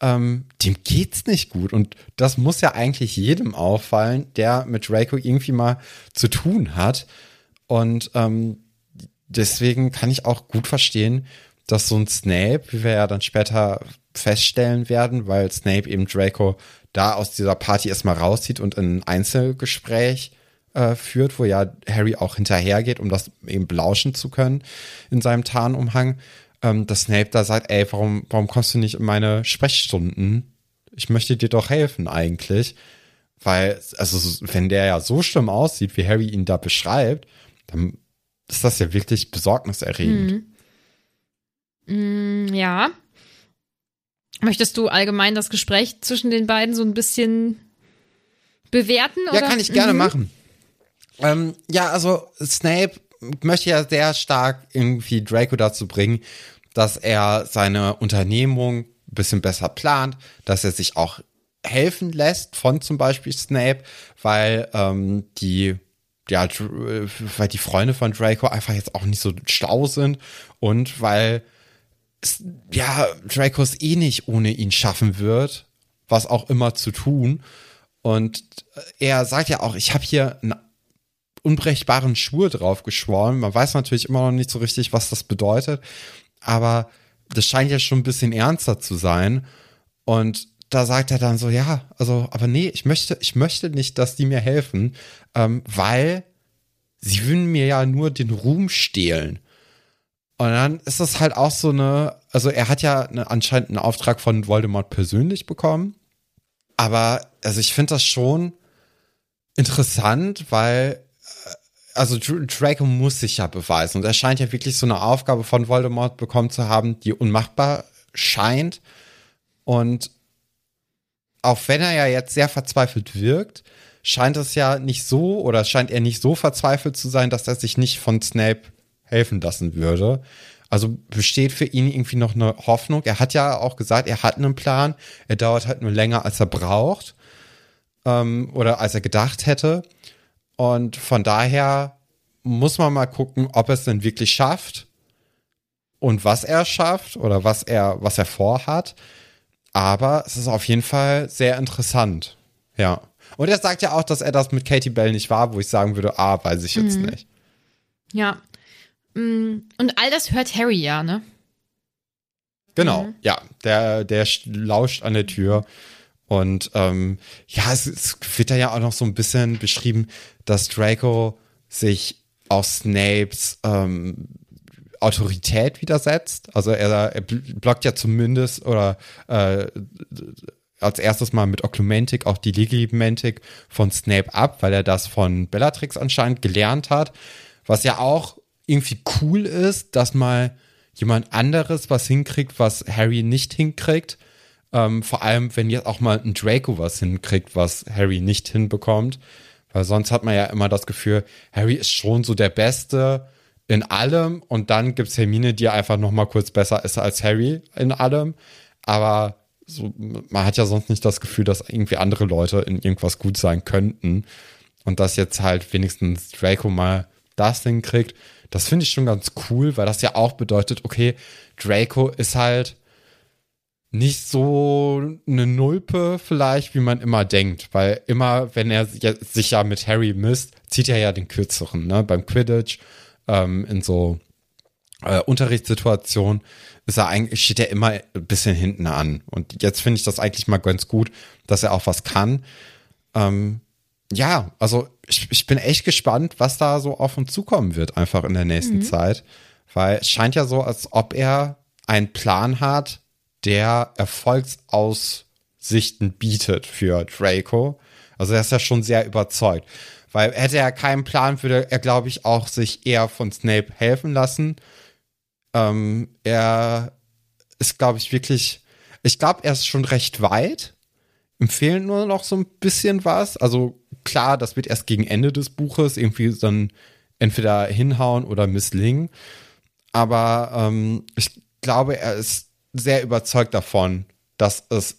Speaker 3: ähm, dem geht's nicht gut. Und das muss ja eigentlich jedem auffallen, der mit Draco irgendwie mal zu tun hat. Und ähm, deswegen kann ich auch gut verstehen, dass so ein Snape, wie wir ja dann später feststellen werden, weil Snape eben Draco da aus dieser Party erstmal rauszieht und in ein Einzelgespräch äh, führt, wo ja Harry auch hinterhergeht, um das eben belauschen zu können in seinem Tarnumhang ähm, dass Snape da sagt, ey, warum, warum kommst du nicht in meine Sprechstunden? Ich möchte dir doch helfen eigentlich. Weil, also, wenn der ja so schlimm aussieht, wie Harry ihn da beschreibt, dann ist das ja wirklich besorgniserregend.
Speaker 4: Hm. Mm, ja. Möchtest du allgemein das Gespräch zwischen den beiden so ein bisschen bewerten?
Speaker 3: Ja, kann ich gerne mhm. machen. Ähm, ja, also Snape möchte ja sehr stark irgendwie Draco dazu bringen, dass er seine Unternehmung ein bisschen besser plant, dass er sich auch helfen lässt von zum Beispiel Snape, weil ähm, die ja, weil die Freunde von Draco einfach jetzt auch nicht so schlau sind und weil ja, Draco es eh nicht ohne ihn schaffen wird, was auch immer zu tun. Und er sagt ja auch, ich habe hier einen unbrechbaren Schwur drauf geschworen. Man weiß natürlich immer noch nicht so richtig, was das bedeutet, aber das scheint ja schon ein bisschen ernster zu sein. Und da sagt er dann so, ja, also, aber nee, ich möchte, ich möchte nicht, dass die mir helfen, ähm, weil sie würden mir ja nur den Ruhm stehlen. Und dann ist das halt auch so eine, also er hat ja eine, anscheinend einen Auftrag von Voldemort persönlich bekommen. Aber, also ich finde das schon interessant, weil also Draco muss sich ja beweisen und er scheint ja wirklich so eine Aufgabe von Voldemort bekommen zu haben, die unmachbar scheint. Und auch wenn er ja jetzt sehr verzweifelt wirkt, scheint es ja nicht so oder scheint er nicht so verzweifelt zu sein, dass er sich nicht von Snape helfen lassen würde. Also besteht für ihn irgendwie noch eine Hoffnung. Er hat ja auch gesagt, er hat einen Plan. Er dauert halt nur länger, als er braucht ähm, oder als er gedacht hätte. Und von daher muss man mal gucken, ob er es denn wirklich schafft und was er schafft oder was er, was er vorhat. Aber es ist auf jeden Fall sehr interessant. Ja. Und er sagt ja auch, dass er das mit Katie Bell nicht war, wo ich sagen würde, ah, weiß ich jetzt mhm. nicht.
Speaker 4: Ja. Mm, und all das hört Harry ja, ne?
Speaker 3: Genau, mhm. ja. Der, der lauscht an der Tür. Und ähm, ja, es, es wird da ja auch noch so ein bisschen beschrieben, dass Draco sich aus Snapes ähm, Autorität widersetzt. Also er, er blockt ja zumindest oder äh, als erstes mal mit Oklumentik auch die Legimentik von Snape ab, weil er das von Bellatrix anscheinend gelernt hat. Was ja auch irgendwie cool ist, dass mal jemand anderes was hinkriegt, was Harry nicht hinkriegt. Ähm, vor allem, wenn jetzt auch mal ein Draco was hinkriegt, was Harry nicht hinbekommt. Weil sonst hat man ja immer das Gefühl, Harry ist schon so der Beste in allem und dann gibt's Hermine, die einfach noch mal kurz besser ist als Harry in allem. Aber so, man hat ja sonst nicht das Gefühl, dass irgendwie andere Leute in irgendwas gut sein könnten. Und dass jetzt halt wenigstens Draco mal das hinkriegt, das finde ich schon ganz cool, weil das ja auch bedeutet, okay, Draco ist halt nicht so eine Nulpe vielleicht, wie man immer denkt, weil immer, wenn er sich ja mit Harry misst, zieht er ja den kürzeren, ne? Beim Quidditch, ähm, in so äh, Unterrichtssituationen ist er eigentlich, steht er immer ein bisschen hinten an. Und jetzt finde ich das eigentlich mal ganz gut, dass er auch was kann. Ähm, ja, also ich, ich bin echt gespannt, was da so auf uns zukommen wird, einfach in der nächsten mhm. Zeit. Weil es scheint ja so, als ob er einen Plan hat, der Erfolgsaussichten bietet für Draco. Also er ist ja schon sehr überzeugt. Weil hätte er keinen Plan, würde er, glaube ich, auch sich eher von Snape helfen lassen. Ähm, er ist, glaube ich, wirklich, ich glaube, er ist schon recht weit. Fehlt nur noch so ein bisschen was. Also klar, das wird erst gegen Ende des Buches irgendwie dann entweder hinhauen oder misslingen. Aber ähm, ich glaube, er ist sehr überzeugt davon, dass es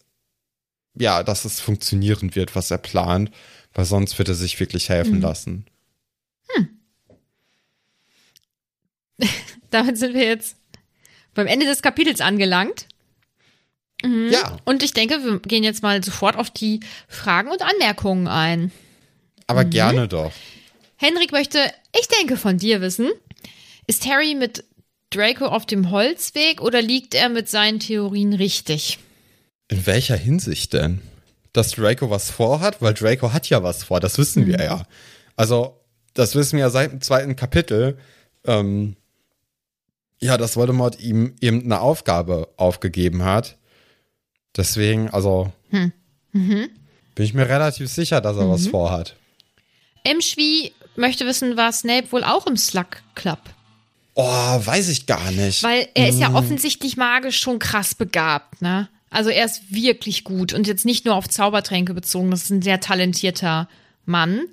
Speaker 3: ja, dass es funktionieren wird, was er plant, weil sonst wird er sich wirklich helfen mhm. lassen. Hm.
Speaker 4: Damit sind wir jetzt beim Ende des Kapitels angelangt. Mhm. Ja. Und ich denke, wir gehen jetzt mal sofort auf die Fragen und Anmerkungen ein.
Speaker 3: Aber mhm. gerne doch.
Speaker 4: Henrik möchte, ich denke, von dir wissen, ist Harry mit Draco auf dem Holzweg oder liegt er mit seinen Theorien richtig?
Speaker 3: In welcher Hinsicht denn? Dass Draco was vorhat? Weil Draco hat ja was vor, das wissen mhm. wir ja. Also, das wissen wir ja seit dem zweiten Kapitel. Ähm, ja, dass Voldemort ihm eben eine Aufgabe aufgegeben hat. Deswegen, also, hm. mhm. bin ich mir relativ sicher, dass er mhm. was vorhat.
Speaker 4: M. Schwie möchte wissen, war Snape wohl auch im Slug Club?
Speaker 3: Oh, weiß ich gar nicht.
Speaker 4: Weil er ist ja hm. offensichtlich magisch schon krass begabt, ne? Also er ist wirklich gut und jetzt nicht nur auf Zaubertränke bezogen, das ist ein sehr talentierter Mann.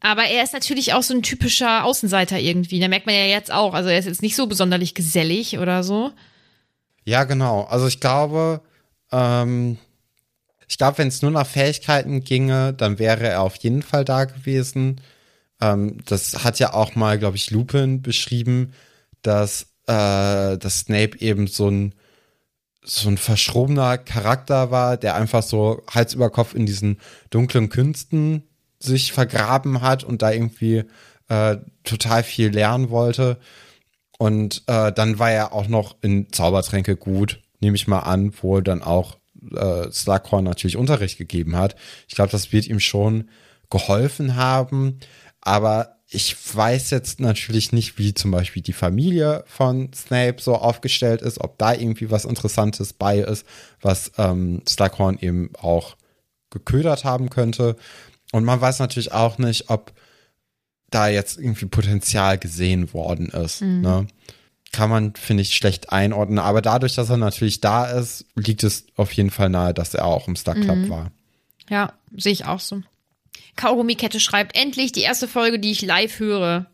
Speaker 4: Aber er ist natürlich auch so ein typischer Außenseiter irgendwie. Da merkt man ja jetzt auch. Also er ist jetzt nicht so besonders gesellig oder so.
Speaker 3: Ja, genau. Also ich glaube, ähm, ich glaube, wenn es nur nach Fähigkeiten ginge, dann wäre er auf jeden Fall da gewesen. Ähm, das hat ja auch mal, glaube ich, Lupin beschrieben, dass, äh, dass Snape eben so ein so ein verschrobener Charakter war, der einfach so Hals über Kopf in diesen dunklen Künsten sich vergraben hat und da irgendwie äh, total viel lernen wollte. Und äh, dann war er auch noch in Zaubertränke gut, nehme ich mal an, wo dann auch äh, Slughorn natürlich Unterricht gegeben hat. Ich glaube, das wird ihm schon geholfen haben. Aber ich weiß jetzt natürlich nicht, wie zum Beispiel die Familie von Snape so aufgestellt ist, ob da irgendwie was Interessantes bei ist, was ähm, Slughorn eben auch geködert haben könnte. Und man weiß natürlich auch nicht, ob da jetzt irgendwie Potenzial gesehen worden ist. Mhm. Ne? Kann man, finde ich, schlecht einordnen. Aber dadurch, dass er natürlich da ist, liegt es auf jeden Fall nahe, dass er auch im Star Club mhm. war.
Speaker 4: Ja, sehe ich auch so. Kaugummi-Kette schreibt, endlich die erste Folge, die ich live höre.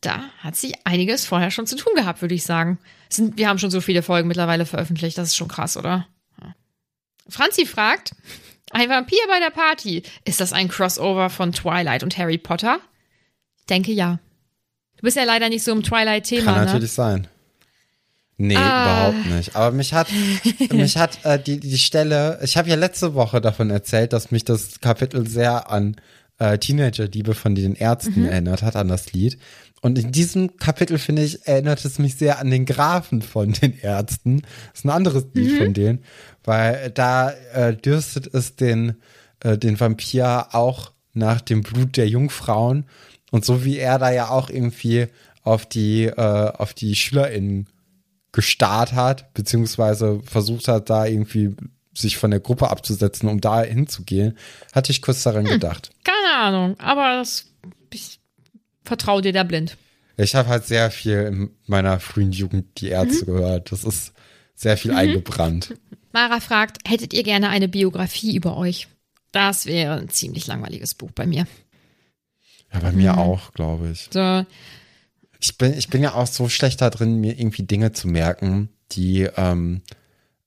Speaker 4: Da hat sie einiges vorher schon zu tun gehabt, würde ich sagen. Sind, wir haben schon so viele Folgen mittlerweile veröffentlicht, das ist schon krass, oder? Franzi fragt, ein Vampir bei der Party. Ist das ein Crossover von Twilight und Harry Potter? Ich denke ja. Du bist ja leider nicht so im Twilight-Thema.
Speaker 3: Kann
Speaker 4: ne?
Speaker 3: natürlich sein. Nee, ah. überhaupt nicht. Aber mich hat, mich hat äh, die, die Stelle, ich habe ja letzte Woche davon erzählt, dass mich das Kapitel sehr an äh, Teenager-Liebe von den Ärzten mhm. erinnert hat, an das Lied. Und in diesem Kapitel, finde ich, erinnert es mich sehr an den Grafen von den Ärzten. Das ist ein anderes Lied mhm. von denen, weil da äh, dürstet es den, äh, den Vampir auch nach dem Blut der Jungfrauen. Und so wie er da ja auch irgendwie auf die, äh, auf die SchülerInnen gestarrt hat, beziehungsweise versucht hat, da irgendwie sich von der Gruppe abzusetzen, um da hinzugehen, hatte ich kurz daran hm, gedacht.
Speaker 4: Keine Ahnung, aber das, ich vertraue dir da blind.
Speaker 3: Ich habe halt sehr viel in meiner frühen Jugend die Ärzte mhm. gehört. Das ist sehr viel mhm. eingebrannt.
Speaker 4: Mara fragt, hättet ihr gerne eine Biografie über euch? Das wäre ein ziemlich langweiliges Buch bei mir.
Speaker 3: Ja, bei mir mhm. auch, glaube ich. So. Ich bin, ich bin ja auch so schlecht da drin, mir irgendwie Dinge zu merken, die, ähm,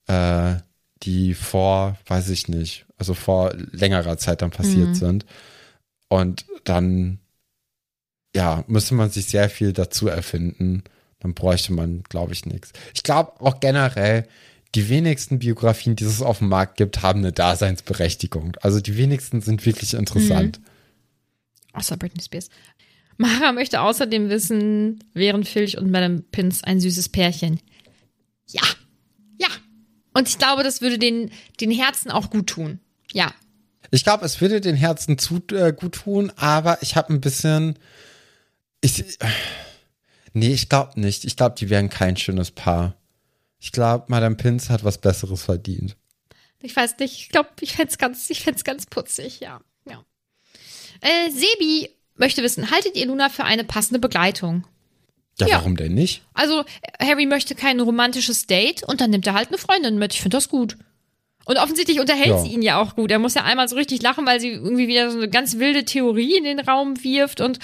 Speaker 3: äh, die vor, weiß ich nicht, also vor längerer Zeit dann passiert mhm. sind. Und dann, ja, müsste man sich sehr viel dazu erfinden. Dann bräuchte man, glaube ich, nichts. Ich glaube auch generell, die wenigsten Biografien, die es auf dem Markt gibt, haben eine Daseinsberechtigung. Also die wenigsten sind wirklich interessant.
Speaker 4: Außer Britney Spears. Mara möchte außerdem wissen, wären Filch und Madame Pins ein süßes Pärchen? Ja. Und ich glaube, das würde den, den Herzen auch gut tun. Ja.
Speaker 3: Ich glaube, es würde den Herzen zu äh, gut tun, aber ich habe ein bisschen. Ich, nee, ich glaube nicht. Ich glaube, die wären kein schönes Paar. Ich glaube, Madame Pins hat was Besseres verdient.
Speaker 4: Ich weiß nicht, ich glaube, ich fände es ganz, ich fänd's ganz putzig, ja. ja. Äh, Sebi möchte wissen, haltet ihr Luna für eine passende Begleitung?
Speaker 3: Ja,
Speaker 4: Ja.
Speaker 3: warum denn nicht?
Speaker 4: Also, Harry möchte kein romantisches Date und dann nimmt er halt eine Freundin mit. Ich finde das gut. Und offensichtlich unterhält
Speaker 3: Ja.
Speaker 4: sie ihn ja auch gut. Er muss ja einmal so richtig lachen, weil sie irgendwie wieder so eine ganz wilde Theorie in den Raum wirft und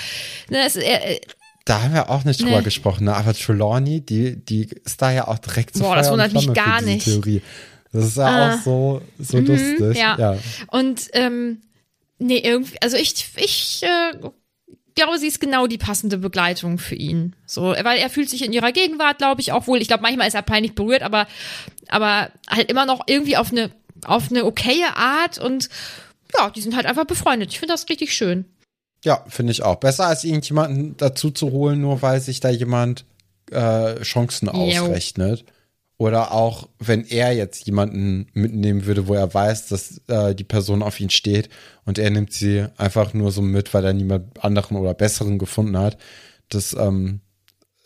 Speaker 4: ne, es, er, äh,
Speaker 3: Da haben wir auch nicht drüber
Speaker 4: Nee.
Speaker 3: gesprochen, ne? aber Trelawney, die, die ist da ja auch direkt so
Speaker 4: Boah, das
Speaker 3: Feuer und
Speaker 4: wundert mich gar nicht.
Speaker 3: Theorie. Das ist ja
Speaker 4: Ah.
Speaker 3: auch so, so lustig.
Speaker 4: ja.
Speaker 3: ja.
Speaker 4: Und ähm, nee, irgendwie, also ich, ich äh, glaube, sie ist genau die passende Begleitung für ihn. So, weil er fühlt sich in ihrer Gegenwart, glaube ich, auch wohl. Ich glaube, manchmal ist er peinlich berührt, aber, aber halt immer noch irgendwie auf eine, auf eine okaye Art und ja, die sind halt einfach befreundet. Ich finde das richtig schön.
Speaker 3: Ja, finde ich auch. Besser als irgendjemanden dazu zu holen, nur weil sich da jemand äh, Chancen
Speaker 4: Jo.
Speaker 3: Oder auch, wenn er jetzt jemanden mitnehmen würde, wo er weiß, dass äh, die Person auf ihn steht und er nimmt sie einfach nur so mit, weil er niemand anderen oder besseren gefunden hat. Das ähm,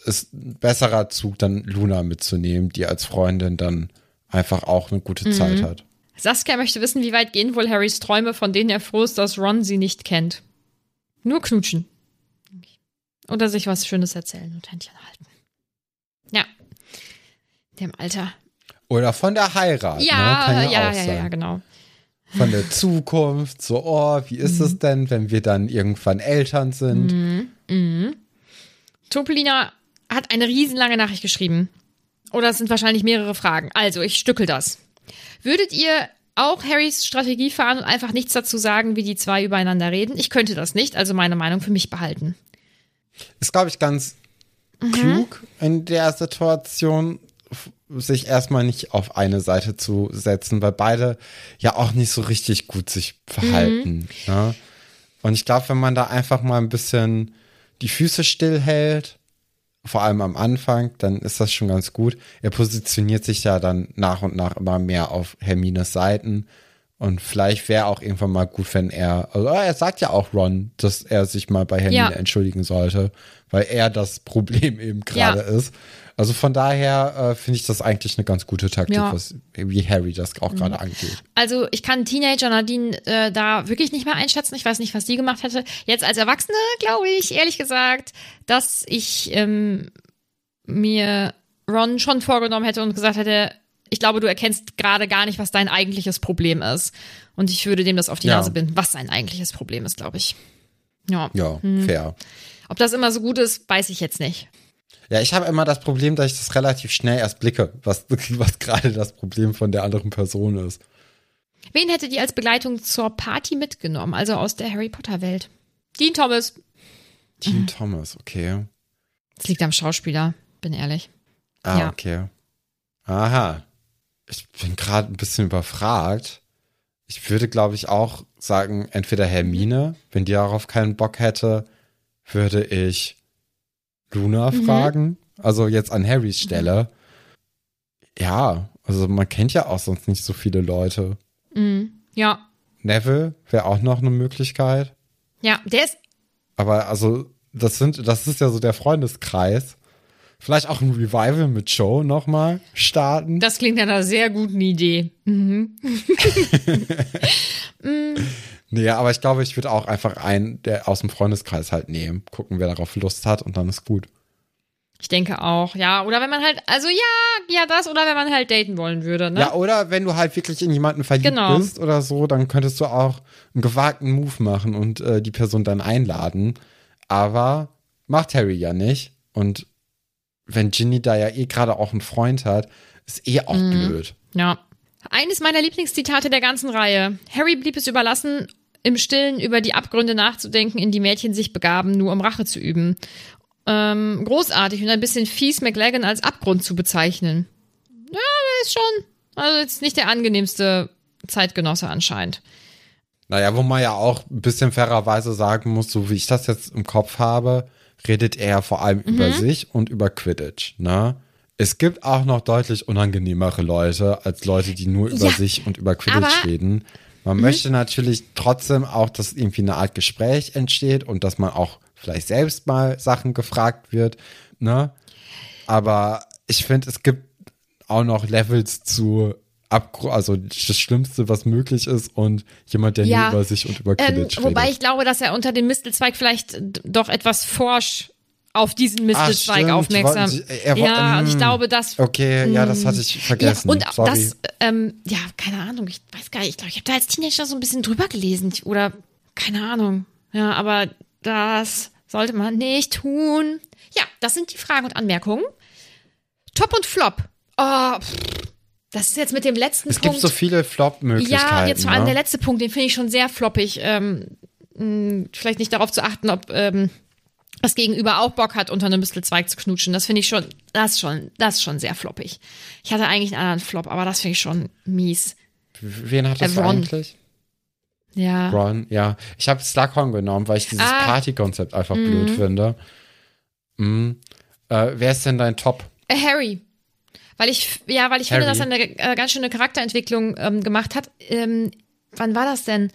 Speaker 3: ist ein besserer Zug, dann Luna mitzunehmen, die als Freundin dann einfach auch eine gute Zeit
Speaker 4: Mhm.
Speaker 3: hat.
Speaker 4: Saskia möchte wissen, wie weit gehen wohl Harrys Träume, von denen er froh ist, dass Ron sie nicht kennt. Nur knutschen. Oder sich was Schönes erzählen und Händchen halten. Ja. Dem Alter.
Speaker 3: Oder von der Heirat. ne?
Speaker 4: Ja,
Speaker 3: Kann
Speaker 4: ja,
Speaker 3: ja, auch
Speaker 4: ja,
Speaker 3: sein.
Speaker 4: ja, genau.
Speaker 3: von der Zukunft, so, oh, wie ist
Speaker 4: Mhm.
Speaker 3: es denn, wenn wir dann irgendwann Eltern sind?
Speaker 4: Topolina hat eine riesenlange Nachricht geschrieben. Oder es sind wahrscheinlich mehrere Fragen. Also, ich stückel das. Würdet ihr auch Harrys Strategie fahren und einfach nichts dazu sagen, wie die zwei übereinander reden? Ich könnte das nicht, also meine Meinung für mich behalten.
Speaker 3: Ist, glaube ich, ganz
Speaker 4: Mhm.
Speaker 3: klug in der Situation, sich erstmal nicht auf eine Seite zu setzen, weil beide ja auch nicht so richtig gut sich verhalten.
Speaker 4: Mhm.
Speaker 3: Ne? Und ich glaube, wenn man da einfach mal ein bisschen die Füße stillhält, vor allem am Anfang, dann ist das schon ganz gut. Er positioniert sich ja dann nach und nach immer mehr auf Hermines Seiten. Und vielleicht wäre auch irgendwann mal gut, wenn er, also er sagt ja auch Ron, dass er sich mal bei Hermine
Speaker 4: Ja.
Speaker 3: entschuldigen sollte, weil er das Problem eben gerade
Speaker 4: Ja.
Speaker 3: ist. Also von daher äh, finde ich das eigentlich eine ganz gute Taktik,
Speaker 4: Ja. Mhm.
Speaker 3: was, wie Harry das auch gerade angeht.
Speaker 4: Also ich kann Teenager Nadine äh, da wirklich nicht mehr einschätzen. Ich weiß nicht, was die gemacht hätte. Jetzt als Erwachsene glaube ich, ehrlich gesagt, dass ich ähm, mir Ron schon vorgenommen hätte und gesagt hätte, ich glaube, du erkennst gerade gar nicht, was dein eigentliches Problem ist. Und ich würde dem das auf die
Speaker 3: Ja.
Speaker 4: Nase binden, was sein eigentliches Problem ist, glaube ich. Ja.
Speaker 3: Ja,
Speaker 4: Mhm.
Speaker 3: fair.
Speaker 4: Ob das immer so gut ist, weiß ich jetzt nicht.
Speaker 3: Ja, ich habe immer das Problem, dass ich das relativ schnell erst blicke, was, was gerade das Problem von der anderen Person ist.
Speaker 4: Wen hättet ihr als Begleitung zur Party mitgenommen, also aus der Harry Potter Welt? Dean Thomas.
Speaker 3: Team
Speaker 4: Mhm.
Speaker 3: Thomas, okay.
Speaker 4: Das liegt am Schauspieler, bin ehrlich.
Speaker 3: Ah,
Speaker 4: Ja.
Speaker 3: okay. Aha. Ich bin gerade ein bisschen überfragt. Ich würde, glaube ich, auch sagen, entweder Hermine, wenn die darauf keinen Bock hätte, würde ich Luna
Speaker 4: Mhm.
Speaker 3: fragen. Also jetzt an Harrys Stelle. Ja, also man kennt ja auch sonst nicht so viele Leute.
Speaker 4: Ja,
Speaker 3: Neville wäre auch noch eine Möglichkeit.
Speaker 4: ja, der ist.
Speaker 3: Aber also, das sind, das ist ja so der Freundeskreis. Vielleicht auch ein Revival mit Joe nochmal starten.
Speaker 4: Das klingt nach einer sehr guten Idee.
Speaker 3: Nee, aber ich glaube, ich würde auch einfach einen der aus dem Freundeskreis halt nehmen, gucken, wer darauf Lust hat und dann ist gut.
Speaker 4: Ich denke auch, ja. Oder wenn man halt, also ja, ja, das, oder wenn man halt daten wollen würde, ne?
Speaker 3: Ja, oder wenn du halt wirklich in jemanden verliebt
Speaker 4: Genau.
Speaker 3: bist oder so, dann könntest du auch einen gewagten Move machen und äh, die Person dann einladen. Aber macht Harry ja nicht. Und wenn Ginny da ja eh gerade auch einen Freund hat, ist eh auch
Speaker 4: Mhm.
Speaker 3: blöd.
Speaker 4: Ja. Eines meiner Lieblingszitate der ganzen Reihe. Harry blieb es überlassen, im Stillen über die Abgründe nachzudenken, in die Mädchen sich begaben, nur um Rache zu üben. Ähm, großartig und ein bisschen fies McLagan als Abgrund zu bezeichnen. Ja, das ist schon, Also jetzt nicht der angenehmste Zeitgenosse anscheinend.
Speaker 3: Naja, wo man ja auch ein bisschen fairerweise sagen muss, so wie ich das jetzt im Kopf habe, redet er vor allem
Speaker 4: Mhm.
Speaker 3: über sich und über Quidditch, ne? Es gibt auch noch deutlich unangenehmere Leute als Leute, die nur über
Speaker 4: Ja,
Speaker 3: sich und über Quidditch reden. Man möchte natürlich trotzdem auch, dass irgendwie eine Art Gespräch entsteht und dass man auch vielleicht selbst mal Sachen gefragt wird, ne? Aber ich finde, es gibt auch noch Levels zu Abgru also das Schlimmste, was möglich ist und jemand, der
Speaker 4: Ja,
Speaker 3: nur über sich und über
Speaker 4: Ähm,
Speaker 3: Quidditch
Speaker 4: wobei ich glaube, dass er unter dem Mistelzweig vielleicht doch etwas forsch auf diesen Mistelzweig aufmerksam.
Speaker 3: Er wo-
Speaker 4: ja, und ich
Speaker 3: mm.
Speaker 4: glaube, dass
Speaker 3: Okay, ja, das hatte ich vergessen.
Speaker 4: Ja, und
Speaker 3: Sorry.
Speaker 4: das, ähm, ja, keine Ahnung, ich weiß gar nicht, ich glaube, ich habe da als Teenager so ein bisschen drüber gelesen ich, oder keine Ahnung. Ja, aber das sollte man nicht tun. Ja, das sind die Fragen und Anmerkungen. Top und Flop. Oh, pff, das ist jetzt mit dem letzten
Speaker 3: es
Speaker 4: Punkt.
Speaker 3: gibt so viele Flop-Möglichkeiten.
Speaker 4: Ja, jetzt vor allem
Speaker 3: ne?
Speaker 4: der letzte Punkt, den finde ich schon sehr floppig. Ähm, mh, vielleicht nicht darauf zu achten, ob ähm, das Gegenüber auch Bock hat, unter einem Mistelzweig zu knutschen. Das finde ich schon, das schon, das ist schon sehr floppig. Ich hatte eigentlich einen anderen Flop, aber das finde ich schon mies.
Speaker 3: Wen hat das
Speaker 4: Äh,
Speaker 3: eigentlich?
Speaker 4: Ja.
Speaker 3: Ron, ja. Ich habe Slughorn genommen, weil ich dieses
Speaker 4: Ah.
Speaker 3: Party-Konzept einfach blöd finde. Mhm. Äh, wer ist denn dein Top?
Speaker 4: Äh, Harry. Weil ich, ja, weil ich finde,
Speaker 3: Harry.
Speaker 4: dass er eine äh, ganz schöne Charakterentwicklung ähm, gemacht hat. Ähm, wann war das denn?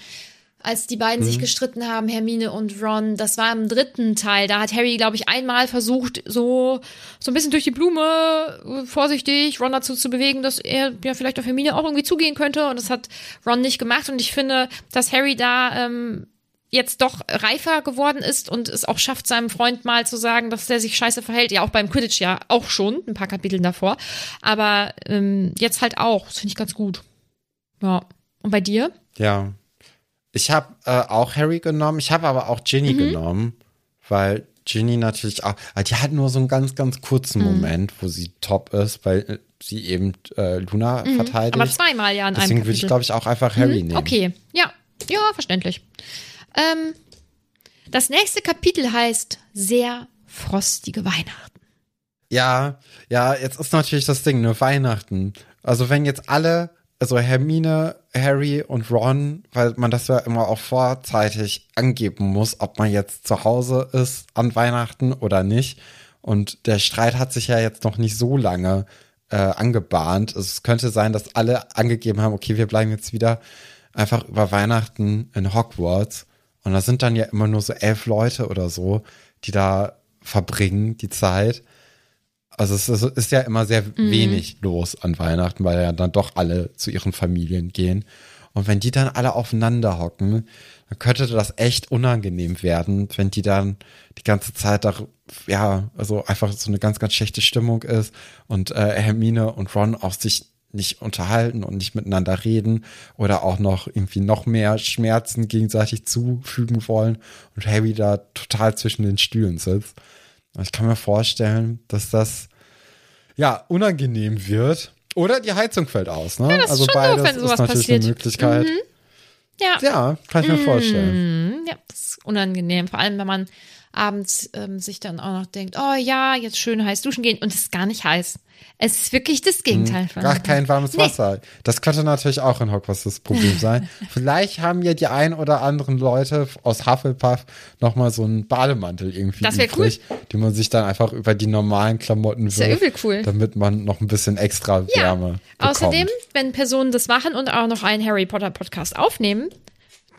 Speaker 4: Als die beiden
Speaker 3: Mhm.
Speaker 4: sich gestritten haben, Hermine und Ron, das war im dritten Teil. Da hat Harry, glaube ich, einmal versucht, so, so ein bisschen durch die Blume, äh, vorsichtig Ron dazu zu bewegen, dass er ja vielleicht auf Hermine auch irgendwie zugehen könnte. Und das hat Ron nicht gemacht. Und ich finde, dass Harry da ähm, jetzt doch reifer geworden ist und es auch schafft, seinem Freund mal zu sagen, dass der sich scheiße verhält. Ja, auch beim Quidditch ja auch schon, ein paar Kapiteln davor. Aber ähm, jetzt halt auch. Das finde ich ganz gut. Ja. Und bei dir?
Speaker 3: Ja. Ich habe äh, auch Harry genommen. Ich habe aber auch Ginny
Speaker 4: Mhm.
Speaker 3: genommen, weil Ginny natürlich auch, weil die hat nur so einen ganz, ganz kurzen
Speaker 4: Mhm.
Speaker 3: Moment, wo sie top ist, weil äh, sie eben äh, Luna verteidigt.
Speaker 4: Mhm. Aber zweimal ja in einem
Speaker 3: Deswegen würde ich, glaube ich, auch einfach Harry nehmen.
Speaker 4: Okay, ja. Ja, verständlich. Ähm, das nächste Kapitel heißt Sehr frostige Weihnachten.
Speaker 3: Ja, ja, jetzt ist natürlich das Ding, ne, Weihnachten. Also wenn jetzt alle, also Hermine, Harry und Ron, weil man das ja immer auch vorzeitig angeben muss, ob man jetzt zu Hause ist an Weihnachten oder nicht. Und der Streit hat sich ja jetzt noch nicht so lange äh, angebahnt. Also es könnte sein, dass alle angegeben haben, okay, wir bleiben jetzt wieder einfach über Weihnachten in Hogwarts. Und da sind dann ja immer nur so elf Leute oder so, die da verbringen die Zeit. Also es ist, ist ja immer sehr wenig los an Weihnachten, weil ja dann doch alle zu ihren Familien gehen. Und wenn die dann alle aufeinander hocken, dann könnte das echt unangenehm werden, wenn die dann die ganze Zeit da, ja, also einfach so eine ganz, ganz schlechte Stimmung ist und äh, Hermine und Ron auch sich nicht unterhalten und nicht miteinander reden oder auch noch irgendwie noch mehr Schmerzen gegenseitig zufügen wollen und Harry da total zwischen den Stühlen sitzt. Ich kann mir vorstellen, dass das ja unangenehm wird. Oder die Heizung fällt aus, ne?
Speaker 4: das ist
Speaker 3: also
Speaker 4: schon
Speaker 3: beides
Speaker 4: doof, wenn
Speaker 3: ist
Speaker 4: sowas
Speaker 3: natürlich
Speaker 4: passiert. Mhm.
Speaker 3: eine Möglichkeit.
Speaker 4: Ja,
Speaker 3: Ja, kann ich mir vorstellen.
Speaker 4: Mm, ja, das ist unangenehm. Vor allem, wenn man abends ähm, sich dann auch noch denkt, oh ja, jetzt schön heiß duschen gehen und es ist gar nicht heiß. Es ist wirklich das Gegenteil von.
Speaker 3: Gar kein warmes
Speaker 4: Nee.
Speaker 3: Wasser. Das könnte natürlich auch in Hogwarts das Problem sein. Vielleicht haben ja die ein oder anderen Leute aus Hufflepuff nochmal so einen Bademantel irgendwie
Speaker 4: Das
Speaker 3: übrig, den man sich dann einfach über die normalen Klamotten wirft,
Speaker 4: übel cool.
Speaker 3: damit man noch ein bisschen extra
Speaker 4: Ja.
Speaker 3: Wärme bekommt.
Speaker 4: Außerdem, wenn Personen das machen und auch noch einen Harry Potter Podcast aufnehmen,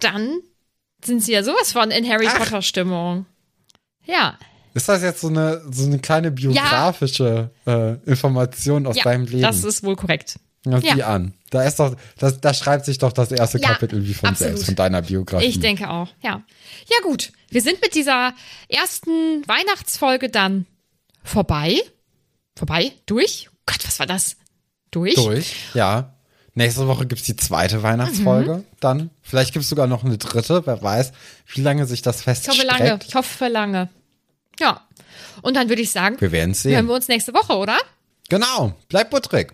Speaker 4: dann sind sie ja sowas von in Harry Potter Stimmung. Ja,
Speaker 3: Ist das jetzt so eine, so eine kleine biografische äh, Information aus
Speaker 4: ja,
Speaker 3: deinem Leben?
Speaker 4: das ist wohl korrekt.
Speaker 3: Ja,
Speaker 4: ja.
Speaker 3: sieh an. Da ist doch, das, da schreibt sich doch das erste
Speaker 4: Ja,
Speaker 3: Kapitel wie von
Speaker 4: absolut.
Speaker 3: selbst, von deiner Biografie.
Speaker 4: Ich denke auch, ja. Ja gut, wir sind mit dieser ersten Weihnachtsfolge dann vorbei. Vorbei? Durch? Oh Gott, was war das? Durch?
Speaker 3: Durch, ja. Nächste Woche gibt's die zweite Weihnachtsfolge.
Speaker 4: Mhm.
Speaker 3: Dann, vielleicht gibt's sogar noch eine dritte, wer weiß, wie lange sich das
Speaker 4: Ich hoffe lange. Ich hoffe lange. Ja. Und dann würde ich sagen,
Speaker 3: Wir werden's
Speaker 4: hören
Speaker 3: sehen.
Speaker 4: wir uns nächste Woche, oder?
Speaker 3: Genau, bleib butterig.